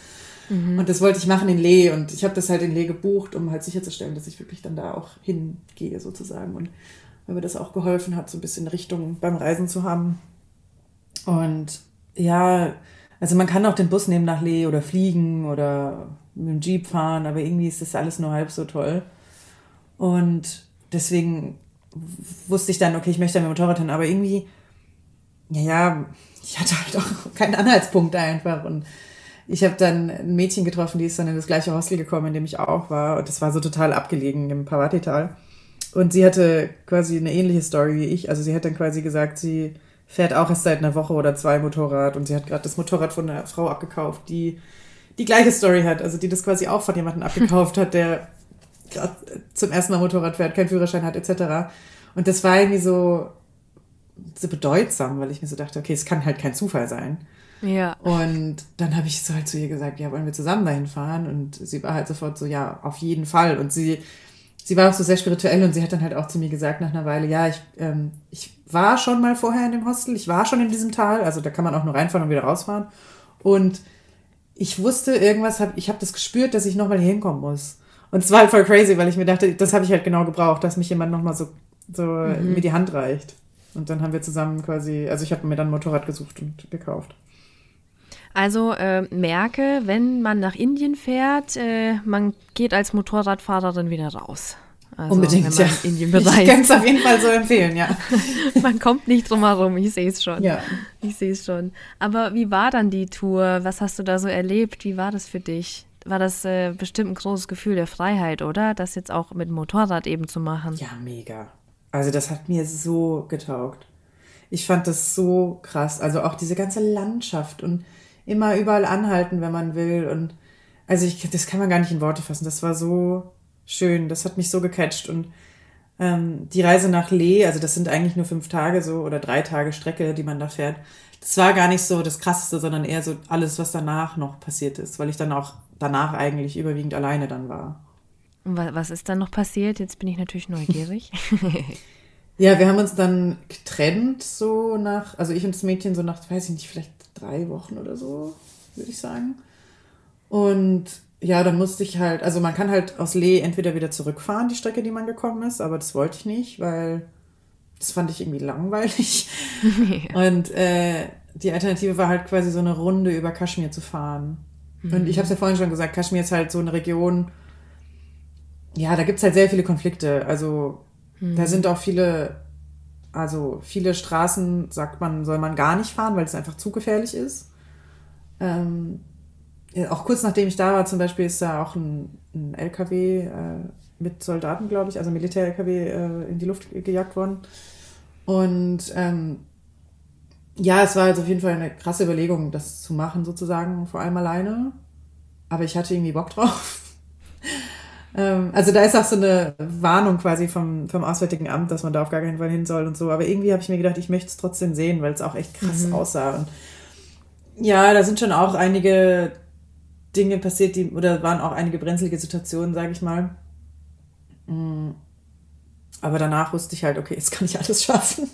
Mhm. Und das wollte ich machen in Lee und ich habe das halt in Lee gebucht, um halt sicherzustellen, dass ich wirklich dann da auch hingehe sozusagen und weil mir das auch geholfen hat, so ein bisschen Richtung beim Reisen zu haben. Und ja, also man kann auch den Bus nehmen nach Lee oder fliegen oder mit dem Jeep fahren, aber irgendwie ist das alles nur halb so toll. Und deswegen wusste ich dann, okay, ich möchte mit dem Motorrad hin, aber irgendwie, ja, ja, ich hatte halt auch keinen Anhaltspunkt einfach und ich habe dann ein Mädchen getroffen, die ist dann in das gleiche Hostel gekommen, in dem ich auch war. Und das war so total abgelegen im Pavati-Tal. Und sie hatte quasi eine ähnliche Story wie ich. Also sie hat dann quasi gesagt, sie fährt auch erst seit einer Woche oder zwei Motorrad und sie hat gerade das Motorrad von einer Frau abgekauft, die die gleiche Story hat, also die das quasi auch von jemandem abgekauft hat, der gerade zum ersten Mal Motorrad fährt, keinen Führerschein hat, etc. Und das war irgendwie so, so bedeutsam, weil ich mir so dachte, okay, es kann halt kein Zufall sein. Ja. Und dann habe ich so halt zu ihr gesagt, ja, wollen wir zusammen dahin fahren? Und sie war halt sofort so, ja, auf jeden Fall. Und sie, sie war auch so sehr spirituell und sie hat dann halt auch zu mir gesagt nach einer Weile, ja, ich, ähm, ich war schon mal vorher in dem Hostel, ich war schon in diesem Tal, also da kann man auch nur reinfahren und wieder rausfahren. Und ich wusste irgendwas, hab, ich habe das gespürt, dass ich nochmal hier hinkommen muss. Und es war halt voll crazy, weil ich mir dachte, das habe ich halt genau gebraucht, dass mich jemand nochmal so, so mhm. mir die Hand reicht. Und dann haben wir zusammen quasi, also ich habe mir dann ein Motorrad gesucht und gekauft. Also äh, merke, wenn man nach Indien fährt, äh, man geht als Motorradfahrerin wieder raus. Also, Unbedingt, ja. Indien bereist. Ich kann es auf jeden Fall so empfehlen, ja. man kommt nicht drum herum, ich sehe es schon. Ja. Ich sehe es schon. Aber wie war dann die Tour? Was hast du da so erlebt? Wie war das für dich? War das äh, bestimmt ein großes Gefühl der Freiheit, oder? Das jetzt auch mit dem Motorrad eben zu machen. Ja, mega. Also das hat mir so getaugt. Ich fand das so krass. Also auch diese ganze Landschaft und immer überall anhalten, wenn man will. Und also ich, das kann man gar nicht in Worte fassen. Das war so schön. Das hat mich so gecatcht. Und ähm, die Reise nach Lee, also das sind eigentlich nur fünf Tage so oder drei Tage Strecke, die man da fährt. Das war gar nicht so das Krasseste, sondern eher so alles, was danach noch passiert ist, weil ich dann auch danach eigentlich überwiegend alleine dann war. Und was ist dann noch passiert? Jetzt bin ich natürlich neugierig. ja, wir haben uns dann getrennt, so nach, also ich und das Mädchen so nach, weiß ich nicht, vielleicht drei Wochen oder so, würde ich sagen. Und ja, dann musste ich halt, also man kann halt aus Lee entweder wieder zurückfahren, die Strecke, die man gekommen ist, aber das wollte ich nicht, weil das fand ich irgendwie langweilig. Ja. Und äh, die Alternative war halt quasi so eine Runde über Kaschmir zu fahren. Mhm. Und ich habe es ja vorhin schon gesagt, Kaschmir ist halt so eine Region, ja, da gibt's halt sehr viele Konflikte. Also mhm. da sind auch viele, also viele Straßen, sagt man, soll man gar nicht fahren, weil es einfach zu gefährlich ist. Ähm, auch kurz nachdem ich da war, zum Beispiel ist da auch ein, ein LKW äh, mit Soldaten, glaube ich, also Militär-LKW äh, in die Luft gejagt worden. Und ähm, ja, es war also auf jeden Fall eine krasse Überlegung, das zu machen, sozusagen, vor allem alleine. Aber ich hatte irgendwie Bock drauf. Ähm, also da ist auch so eine Warnung quasi vom, vom Auswärtigen Amt, dass man da auf gar keinen Fall hin soll und so. Aber irgendwie habe ich mir gedacht, ich möchte es trotzdem sehen, weil es auch echt krass mhm. aussah. Und ja, da sind schon auch einige Dinge passiert, die, oder waren auch einige brenzlige Situationen, sage ich mal. Mm. Aber danach wusste ich halt, okay, jetzt kann ich alles schaffen.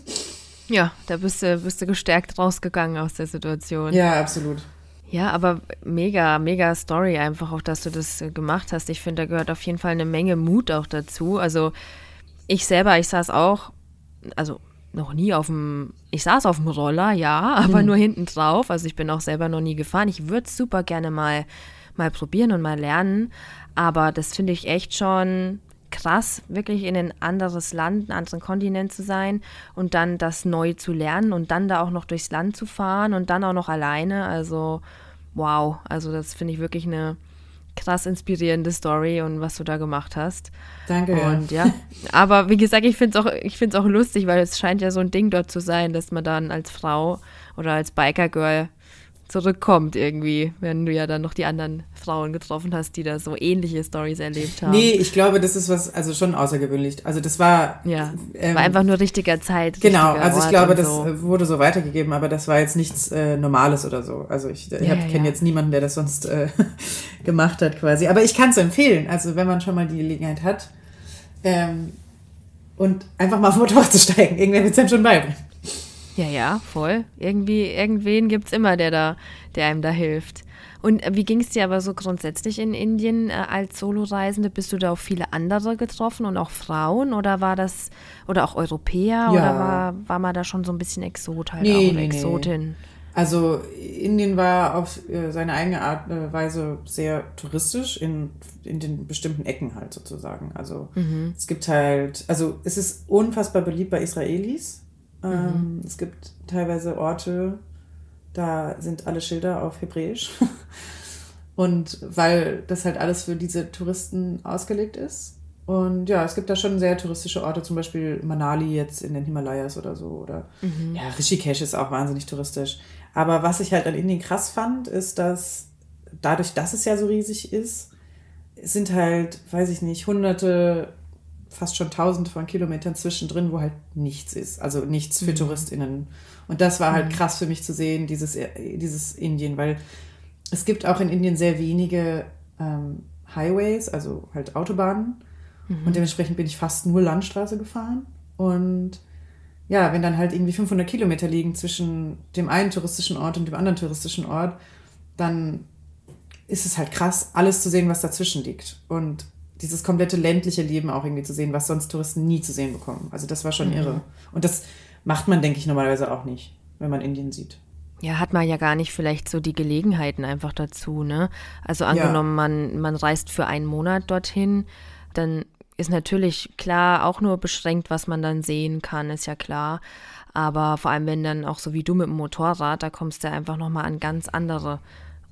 Ja, da bist du, bist du gestärkt rausgegangen aus der Situation. Ja, absolut. Ja, aber mega, mega Story einfach auch, dass du das gemacht hast. Ich finde, da gehört auf jeden Fall eine Menge Mut auch dazu. Also ich selber, ich saß auch, also noch nie auf dem, ich saß auf dem Roller, ja, aber hm. nur hinten drauf. Also ich bin auch selber noch nie gefahren. Ich würde es super gerne mal, mal probieren und mal lernen. Aber das finde ich echt schon krass, wirklich in ein anderes Land, einen anderen Kontinent zu sein und dann das neu zu lernen und dann da auch noch durchs Land zu fahren und dann auch noch alleine. Also wow, also das finde ich wirklich eine krass inspirierende Story und was du da gemacht hast. Danke. Und ja, aber wie gesagt, ich finde es auch, auch lustig, weil es scheint ja so ein Ding dort zu sein, dass man dann als Frau oder als Biker-Girl zurückkommt irgendwie, wenn du ja dann noch die anderen Frauen getroffen hast, die da so ähnliche Stories erlebt haben. Nee, ich glaube, das ist was, also schon außergewöhnlich. Also das war. Ja, ähm, war einfach nur richtiger Zeit. Genau, also ich glaube, das so. wurde so weitergegeben, aber das war jetzt nichts äh, Normales oder so. Also ich, ich ja, kenne ja. jetzt niemanden, der das sonst äh, gemacht hat quasi. Aber ich kann es empfehlen, also wenn man schon mal die Gelegenheit hat. Ähm, und einfach mal auf Motorrad zu steigen. Irgendwer wird es einem schon beibringen. Ja, ja, voll. Irgendwie, irgendwen gibt es immer, der da, der einem da hilft. Und äh, wie ging es dir aber so grundsätzlich in Indien äh, als Soloreisende? Bist du da auf viele andere getroffen und auch Frauen oder war das, oder auch Europäer ja. oder war, war man da schon so ein bisschen Exot halt nee, auch, nee, Exotin? Nee. Also Indien war auf äh, seine eigene Art und Weise sehr touristisch in, in den bestimmten Ecken halt sozusagen. Also mhm. es gibt halt, also es ist unfassbar beliebt bei Israelis ähm, mhm. Es gibt teilweise Orte, da sind alle Schilder auf Hebräisch. Und weil das halt alles für diese Touristen ausgelegt ist. Und ja, es gibt da schon sehr touristische Orte, zum Beispiel Manali jetzt in den Himalayas oder so. Oder mhm. ja, Rishikesh ist auch wahnsinnig touristisch. Aber was ich halt an Indien krass fand, ist, dass dadurch, dass es ja so riesig ist, sind halt, weiß ich nicht, hunderte fast schon tausend von Kilometern zwischendrin, wo halt nichts ist. Also nichts für mhm. TouristInnen. Und das war halt mhm. krass für mich zu sehen, dieses, dieses Indien, weil es gibt auch in Indien sehr wenige ähm, Highways, also halt Autobahnen. Mhm. Und dementsprechend bin ich fast nur Landstraße gefahren. Und ja, wenn dann halt irgendwie 500 Kilometer liegen zwischen dem einen touristischen Ort und dem anderen touristischen Ort, dann ist es halt krass, alles zu sehen, was dazwischen liegt. Und dieses komplette ländliche Leben auch irgendwie zu sehen, was sonst Touristen nie zu sehen bekommen. Also das war schon mhm. irre. Und das macht man, denke ich, normalerweise auch nicht, wenn man Indien sieht. Ja, hat man ja gar nicht vielleicht so die Gelegenheiten einfach dazu, ne? Also angenommen, ja. man, man reist für einen Monat dorthin, dann ist natürlich klar auch nur beschränkt, was man dann sehen kann, ist ja klar. Aber vor allem, wenn dann auch so wie du mit dem Motorrad, da kommst du einfach nochmal an ganz andere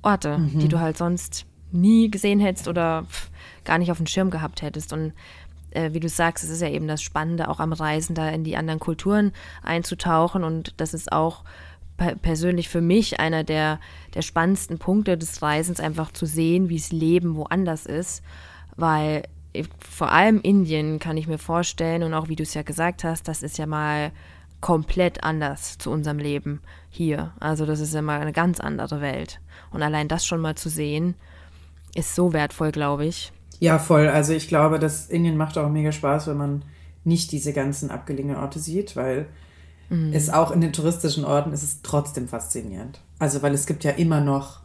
Orte, mhm. die du halt sonst nie gesehen hättest oder gar nicht auf dem Schirm gehabt hättest. Und äh, wie du sagst, es ist ja eben das Spannende, auch am Reisen da in die anderen Kulturen einzutauchen. Und das ist auch persönlich für mich einer der, der spannendsten Punkte des Reisens, einfach zu sehen, wie es Leben woanders ist. Weil vor allem Indien kann ich mir vorstellen, und auch wie du es ja gesagt hast, das ist ja mal komplett anders zu unserem Leben hier. Also das ist ja mal eine ganz andere Welt. Und allein das schon mal zu sehen, ist so wertvoll, glaube ich. Ja, voll. Also ich glaube, dass Indien macht auch mega Spaß, wenn man nicht diese ganzen abgelegenen Orte sieht, weil mhm. es auch in den touristischen Orten ist es trotzdem faszinierend. Also weil es gibt ja immer noch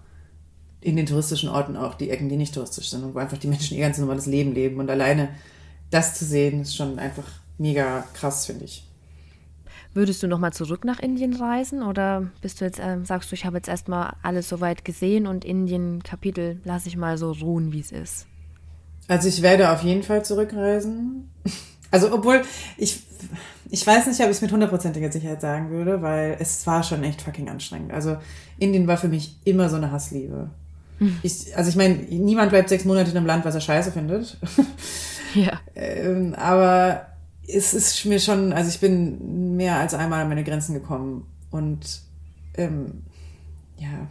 in den touristischen Orten auch die Ecken, die nicht touristisch sind und wo einfach die Menschen ihr ganz normales Leben leben. Und alleine das zu sehen, ist schon einfach mega krass, finde ich. Würdest du nochmal zurück nach Indien reisen oder bist du jetzt, äh, sagst du, ich habe jetzt erstmal alles soweit gesehen und Indien-Kapitel lasse ich mal so ruhen, wie es ist? Also ich werde auf jeden Fall zurückreisen. Also obwohl ich, ich weiß nicht, ob ich es mit hundertprozentiger Sicherheit sagen würde, weil es war schon echt fucking anstrengend. Also Indien war für mich immer so eine Hassliebe. Hm. Ich, also ich meine, niemand bleibt sechs Monate in einem Land, was er scheiße findet. Ja. ähm, aber es ist mir schon, also ich bin mehr als einmal an meine Grenzen gekommen und ähm, ja,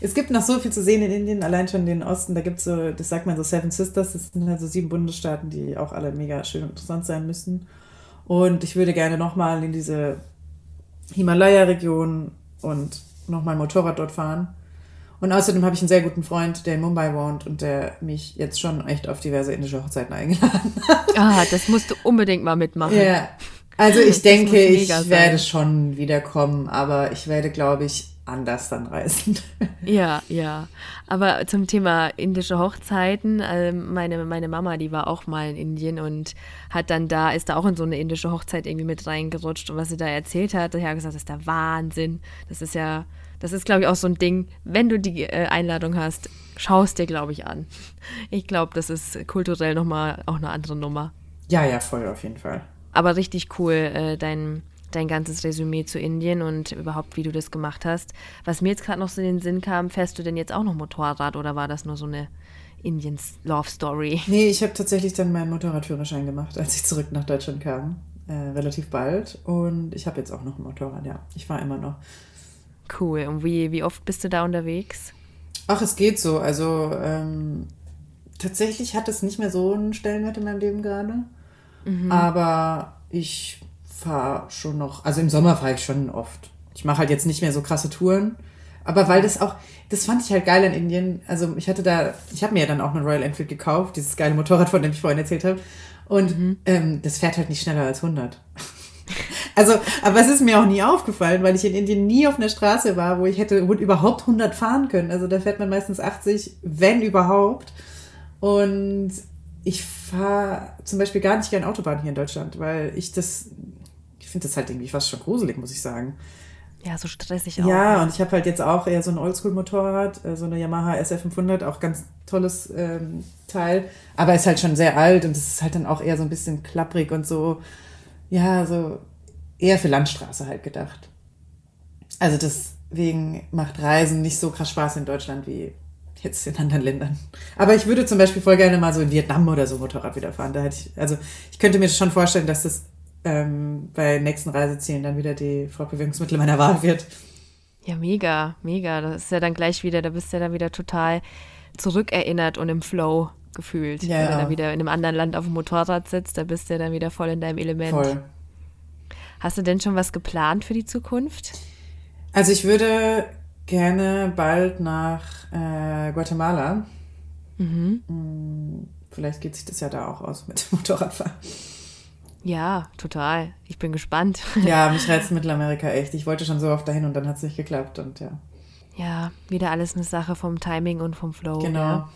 es gibt noch so viel zu sehen in Indien, allein schon den Osten, da gibt es so, das sagt man so Seven Sisters, das sind halt so sieben Bundesstaaten, die auch alle mega schön und interessant sein müssen. Und ich würde gerne nochmal in diese Himalaya-Region und nochmal Motorrad dort fahren. Und außerdem habe ich einen sehr guten Freund, der in Mumbai wohnt und der mich jetzt schon echt auf diverse indische Hochzeiten eingeladen hat. Ah, das musst du unbedingt mal mitmachen. Ja. Also ich denke, ich sein. werde schon wiederkommen, aber ich werde, glaube ich, anders dann reisen. Ja, ja. Aber zum Thema indische Hochzeiten, äh, meine, meine Mama, die war auch mal in Indien und hat dann da, ist da auch in so eine indische Hochzeit irgendwie mit reingerutscht. Und was sie da erzählt hat, habe gesagt, das ist der Wahnsinn. Das ist ja das ist, glaube ich, auch so ein Ding, wenn du die äh, Einladung hast, schaust dir, glaube ich, an. Ich glaube, das ist kulturell nochmal auch eine andere Nummer. Ja, ja, voll auf jeden Fall. Aber richtig cool, äh, dein, dein ganzes Resümee zu Indien und überhaupt, wie du das gemacht hast. Was mir jetzt gerade noch so in den Sinn kam, fährst du denn jetzt auch noch Motorrad oder war das nur so eine Indiens Love Story? Nee, ich habe tatsächlich dann meinen Motorradführerschein gemacht, als ich zurück nach Deutschland kam. Äh, relativ bald. Und ich habe jetzt auch noch ein Motorrad, ja. Ich fahre immer noch. Cool. Und wie, wie oft bist du da unterwegs? Ach, es geht so. Also ähm, tatsächlich hat es nicht mehr so einen Stellenwert in meinem Leben gerade. Mhm. Aber ich fahre schon noch, also im Sommer fahre ich schon oft. Ich mache halt jetzt nicht mehr so krasse Touren. Aber weil das auch, das fand ich halt geil in Indien. Also ich hatte da, ich habe mir ja dann auch eine Royal Enfield gekauft, dieses geile Motorrad, von dem ich vorhin erzählt habe. Und mhm. ähm, das fährt halt nicht schneller als 100. Also, aber es ist mir auch nie aufgefallen, weil ich in Indien nie auf einer Straße war, wo ich hätte überhaupt 100 fahren können. Also da fährt man meistens 80, wenn überhaupt. Und ich fahre zum Beispiel gar nicht gern Autobahn hier in Deutschland, weil ich das, ich finde das halt irgendwie fast schon gruselig, muss ich sagen. Ja, so stressig auch. Ja, ne? und ich habe halt jetzt auch eher so ein Oldschool-Motorrad, äh, so eine Yamaha SF500, auch ganz tolles ähm, Teil, aber ist halt schon sehr alt und es ist halt dann auch eher so ein bisschen klapprig und so, ja, so eher für Landstraße halt gedacht. Also deswegen macht Reisen nicht so krass Spaß in Deutschland wie jetzt in anderen Ländern. Aber ich würde zum Beispiel voll gerne mal so in Vietnam oder so Motorrad wieder fahren. Da hätte ich, also ich könnte mir schon vorstellen, dass das ähm, bei nächsten Reisezielen dann wieder die Fortbewegungsmittel meiner Wahl wird. Ja, mega, mega. Das ist ja dann gleich wieder, da bist du ja dann wieder total zurückerinnert und im Flow gefühlt. Ja. Wenn du dann wieder in einem anderen Land auf dem Motorrad sitzt, da bist du ja dann wieder voll in deinem Element. Voll. Hast du denn schon was geplant für die Zukunft? Also ich würde gerne bald nach äh, Guatemala. Mhm. Hm, vielleicht geht sich das ja da auch aus mit Motorradfahren. Ja, total. Ich bin gespannt. Ja, mich reizt Mittelamerika echt. Ich wollte schon so oft dahin und dann hat es nicht geklappt und ja. Ja, wieder alles eine Sache vom Timing und vom Flow. Genau. Ja.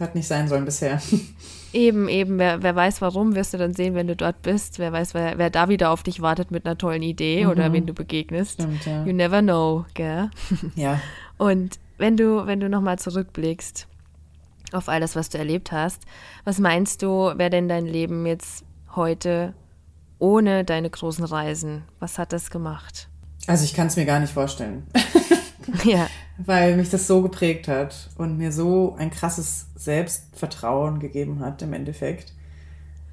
Hat nicht sein sollen bisher. Eben, eben. Wer, wer weiß warum, wirst du dann sehen, wenn du dort bist. Wer weiß, wer, wer da wieder auf dich wartet mit einer tollen Idee mhm. oder wen du begegnest. Stimmt, ja. You never know, gell? Ja. Und wenn du, wenn du nochmal zurückblickst auf alles, was du erlebt hast, was meinst du, wäre denn dein Leben jetzt heute ohne deine großen Reisen? Was hat das gemacht? Also ich kann es mir gar nicht vorstellen. ja. Weil mich das so geprägt hat und mir so ein krasses Selbstvertrauen gegeben hat im Endeffekt.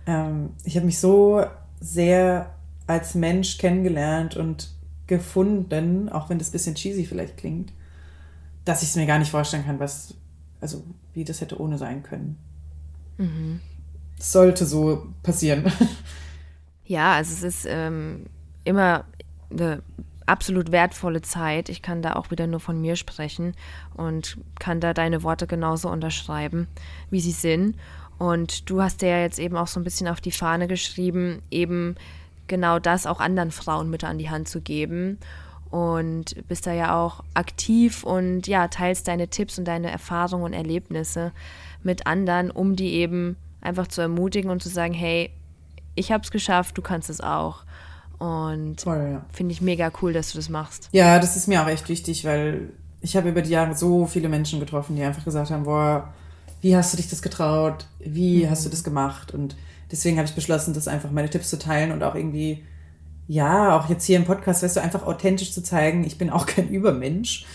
Ähm, ich habe mich so sehr als Mensch kennengelernt und gefunden, auch wenn das ein bisschen cheesy vielleicht klingt, dass ich es mir gar nicht vorstellen kann, was, also wie das hätte ohne sein können. Mhm. Sollte so passieren. Ja, also es ist ähm, immer eine absolut wertvolle Zeit. Ich kann da auch wieder nur von mir sprechen und kann da deine Worte genauso unterschreiben, wie sie sind. Und du hast dir ja jetzt eben auch so ein bisschen auf die Fahne geschrieben, eben genau das auch anderen Frauen mit an die Hand zu geben. Und bist da ja auch aktiv und ja, teilst deine Tipps und deine Erfahrungen und Erlebnisse mit anderen, um die eben einfach zu ermutigen und zu sagen, hey, ich habe es geschafft, du kannst es auch. Und ja. finde ich mega cool, dass du das machst. Ja, das ist mir auch echt wichtig, weil ich habe über die Jahre so viele Menschen getroffen, die einfach gesagt haben, boah, wie hast du dich das getraut? Wie mhm. hast du das gemacht? Und deswegen habe ich beschlossen, das einfach meine Tipps zu teilen und auch irgendwie, ja, auch jetzt hier im Podcast, weißt du, einfach authentisch zu zeigen, ich bin auch kein Übermensch.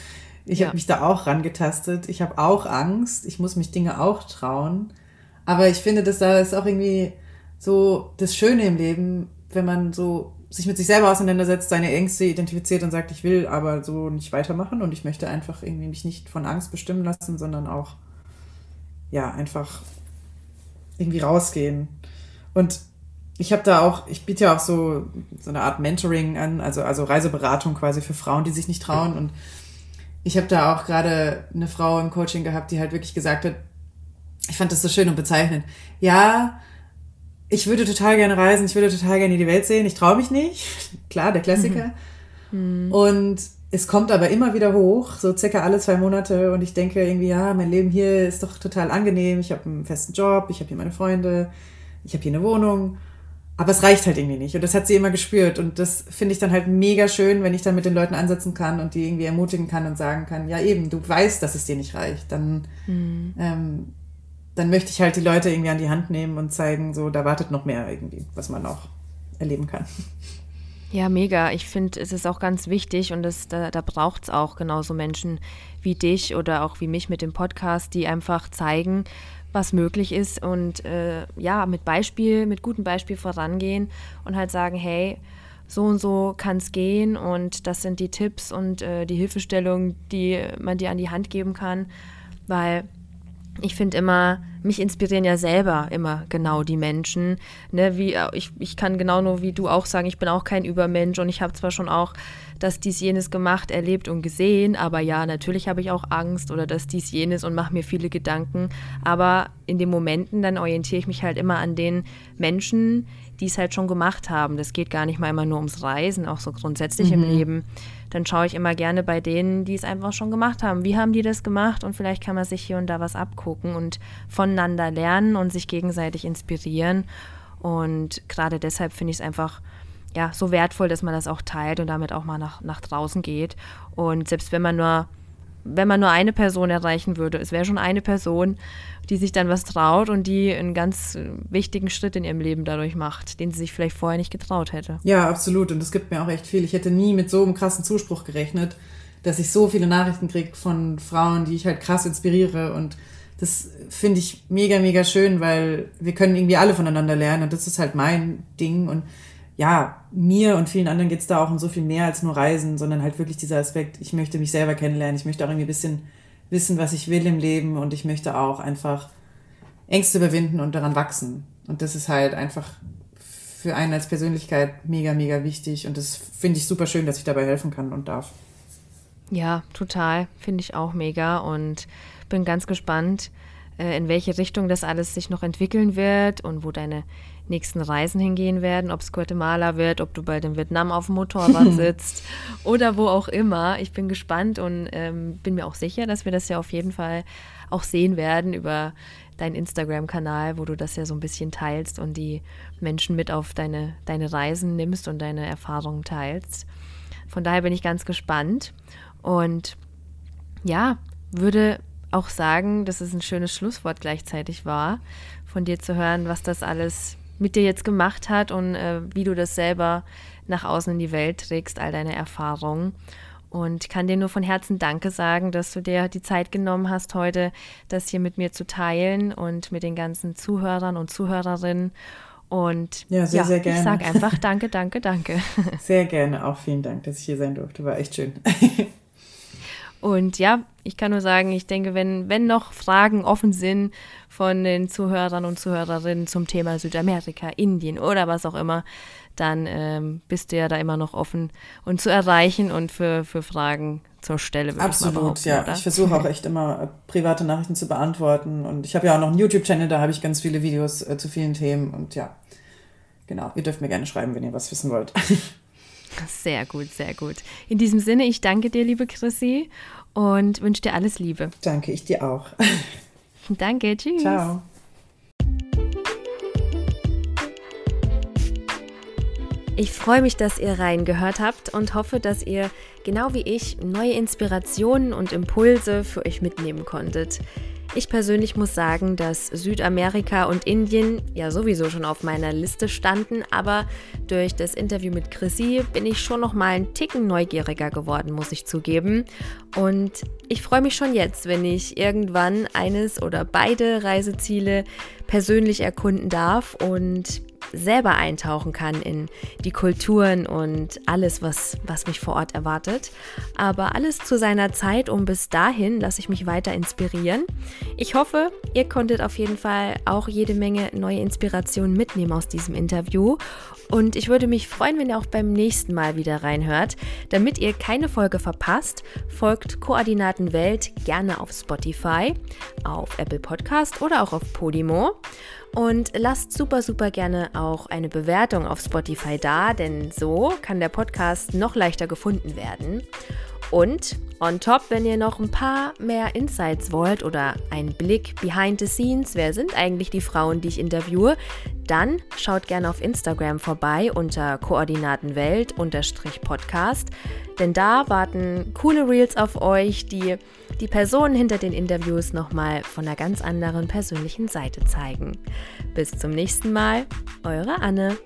Ich ja. habe mich da auch rangetastet. Ich habe auch Angst. Ich muss mich Dinge auch trauen. Aber ich finde, dass da ist auch irgendwie so das Schöne im Leben, wenn man so sich mit sich selber auseinandersetzt, seine Ängste identifiziert und sagt, ich will aber so nicht weitermachen und ich möchte einfach irgendwie mich nicht von Angst bestimmen lassen, sondern auch, ja, einfach irgendwie rausgehen. Und ich habe da auch, ich biete ja auch so, so eine Art Mentoring an, also, also Reiseberatung quasi für Frauen, die sich nicht trauen. Und ich habe da auch gerade eine Frau im Coaching gehabt, die halt wirklich gesagt hat, ich fand das so schön und bezeichnend. Ja, ich würde total gerne reisen, ich würde total gerne die Welt sehen, ich traue mich nicht. Klar, der Klassiker. Mhm. Und es kommt aber immer wieder hoch, so circa alle zwei Monate. Und ich denke irgendwie, ja, mein Leben hier ist doch total angenehm. Ich habe einen festen Job, ich habe hier meine Freunde, ich habe hier eine Wohnung. Aber es reicht halt irgendwie nicht. Und das hat sie immer gespürt. Und das finde ich dann halt mega schön, wenn ich dann mit den Leuten ansetzen kann und die irgendwie ermutigen kann und sagen kann, ja eben, du weißt, dass es dir nicht reicht. Dann mhm. ähm, dann möchte ich halt die Leute irgendwie an die Hand nehmen und zeigen, so, da wartet noch mehr irgendwie, was man auch erleben kann. Ja, mega. Ich finde, es ist auch ganz wichtig und das, da, da braucht es auch genauso Menschen wie dich oder auch wie mich mit dem Podcast, die einfach zeigen, was möglich ist und äh, ja, mit Beispiel, mit gutem Beispiel vorangehen und halt sagen, hey, so und so kann es gehen und das sind die Tipps und äh, die Hilfestellungen, die man dir an die Hand geben kann, weil ich finde immer, mich inspirieren ja selber immer genau die Menschen. Ne, wie, äh, ich, ich kann genau nur wie du auch sagen, ich bin auch kein Übermensch und ich habe zwar schon auch das dies jenes gemacht, erlebt und gesehen, aber ja, natürlich habe ich auch Angst oder das dies jenes und mache mir viele Gedanken. Aber in den Momenten, dann orientiere ich mich halt immer an den Menschen, die es halt schon gemacht haben. Das geht gar nicht mal immer nur ums Reisen, auch so grundsätzlich mhm. im Leben dann schaue ich immer gerne bei denen, die es einfach schon gemacht haben. Wie haben die das gemacht? Und vielleicht kann man sich hier und da was abgucken und voneinander lernen und sich gegenseitig inspirieren. Und gerade deshalb finde ich es einfach ja, so wertvoll, dass man das auch teilt und damit auch mal nach, nach draußen geht. Und selbst wenn man nur wenn man nur eine Person erreichen würde, es wäre schon eine Person, die sich dann was traut und die einen ganz wichtigen Schritt in ihrem Leben dadurch macht, den sie sich vielleicht vorher nicht getraut hätte. Ja, absolut. Und es gibt mir auch echt viel. Ich hätte nie mit so einem krassen Zuspruch gerechnet, dass ich so viele Nachrichten kriege von Frauen, die ich halt krass inspiriere. Und das finde ich mega, mega schön, weil wir können irgendwie alle voneinander lernen. Und das ist halt mein Ding. Und ja, mir und vielen anderen geht es da auch um so viel mehr als nur Reisen, sondern halt wirklich dieser Aspekt, ich möchte mich selber kennenlernen, ich möchte auch irgendwie ein bisschen wissen, was ich will im Leben und ich möchte auch einfach Ängste überwinden und daran wachsen. Und das ist halt einfach für einen als Persönlichkeit mega, mega wichtig und das finde ich super schön, dass ich dabei helfen kann und darf. Ja, total. Finde ich auch mega und bin ganz gespannt, äh, in welche Richtung das alles sich noch entwickeln wird und wo deine nächsten Reisen hingehen werden, ob es Guatemala wird, ob du bald in Vietnam auf dem Motorrad sitzt oder wo auch immer. Ich bin gespannt und ähm, bin mir auch sicher, dass wir das ja auf jeden Fall auch sehen werden über deinen Instagram-Kanal, wo du das ja so ein bisschen teilst und die Menschen mit auf deine, deine Reisen nimmst und deine Erfahrungen teilst. Von daher bin ich ganz gespannt und ja, würde auch sagen, dass es ein schönes Schlusswort gleichzeitig war, von dir zu hören, was das alles mit dir jetzt gemacht hat und äh, wie du das selber nach außen in die Welt trägst, all deine Erfahrungen. Und kann dir nur von Herzen Danke sagen, dass du dir die Zeit genommen hast, heute das hier mit mir zu teilen und mit den ganzen Zuhörern und Zuhörerinnen. Und ja, sehr, ja, sehr gerne. Ich sage einfach Danke, Danke, Danke. Sehr gerne. Auch vielen Dank, dass ich hier sein durfte. War echt schön. Und ja, ich kann nur sagen, ich denke, wenn, wenn noch Fragen offen sind von den Zuhörern und Zuhörerinnen zum Thema Südamerika, Indien oder was auch immer, dann ähm, bist du ja da immer noch offen und zu erreichen und für, für Fragen zur Stelle. Absolut, ja. Oder? Ich versuche auch echt immer äh, private Nachrichten zu beantworten. Und ich habe ja auch noch einen YouTube-Channel, da habe ich ganz viele Videos äh, zu vielen Themen. Und ja, genau, ihr dürft mir gerne schreiben, wenn ihr was wissen wollt. Sehr gut, sehr gut. In diesem Sinne, ich danke dir, liebe Chrissy, und wünsche dir alles Liebe. Danke, ich dir auch. Danke, tschüss. Ciao. Ich freue mich, dass ihr reingehört habt und hoffe, dass ihr genau wie ich neue Inspirationen und Impulse für euch mitnehmen konntet. Ich persönlich muss sagen, dass Südamerika und Indien ja sowieso schon auf meiner Liste standen, aber durch das Interview mit Chrissy bin ich schon noch mal einen Ticken neugieriger geworden, muss ich zugeben. Und ich freue mich schon jetzt, wenn ich irgendwann eines oder beide Reiseziele persönlich erkunden darf und selber eintauchen kann in die Kulturen und alles, was, was mich vor Ort erwartet. Aber alles zu seiner Zeit und bis dahin lasse ich mich weiter inspirieren. Ich hoffe, ihr konntet auf jeden Fall auch jede Menge neue Inspirationen mitnehmen aus diesem Interview. Und ich würde mich freuen, wenn ihr auch beim nächsten Mal wieder reinhört. Damit ihr keine Folge verpasst, folgt Koordinaten Welt gerne auf Spotify, auf Apple Podcast oder auch auf Podimo. Und lasst super, super gerne auch eine Bewertung auf Spotify da, denn so kann der Podcast noch leichter gefunden werden. Und on top, wenn ihr noch ein paar mehr Insights wollt oder einen Blick behind the scenes, wer sind eigentlich die Frauen, die ich interviewe, dann schaut gerne auf Instagram vorbei unter Koordinatenwelt-podcast, denn da warten coole Reels auf euch, die die Personen hinter den Interviews nochmal von einer ganz anderen persönlichen Seite zeigen. Bis zum nächsten Mal, eure Anne.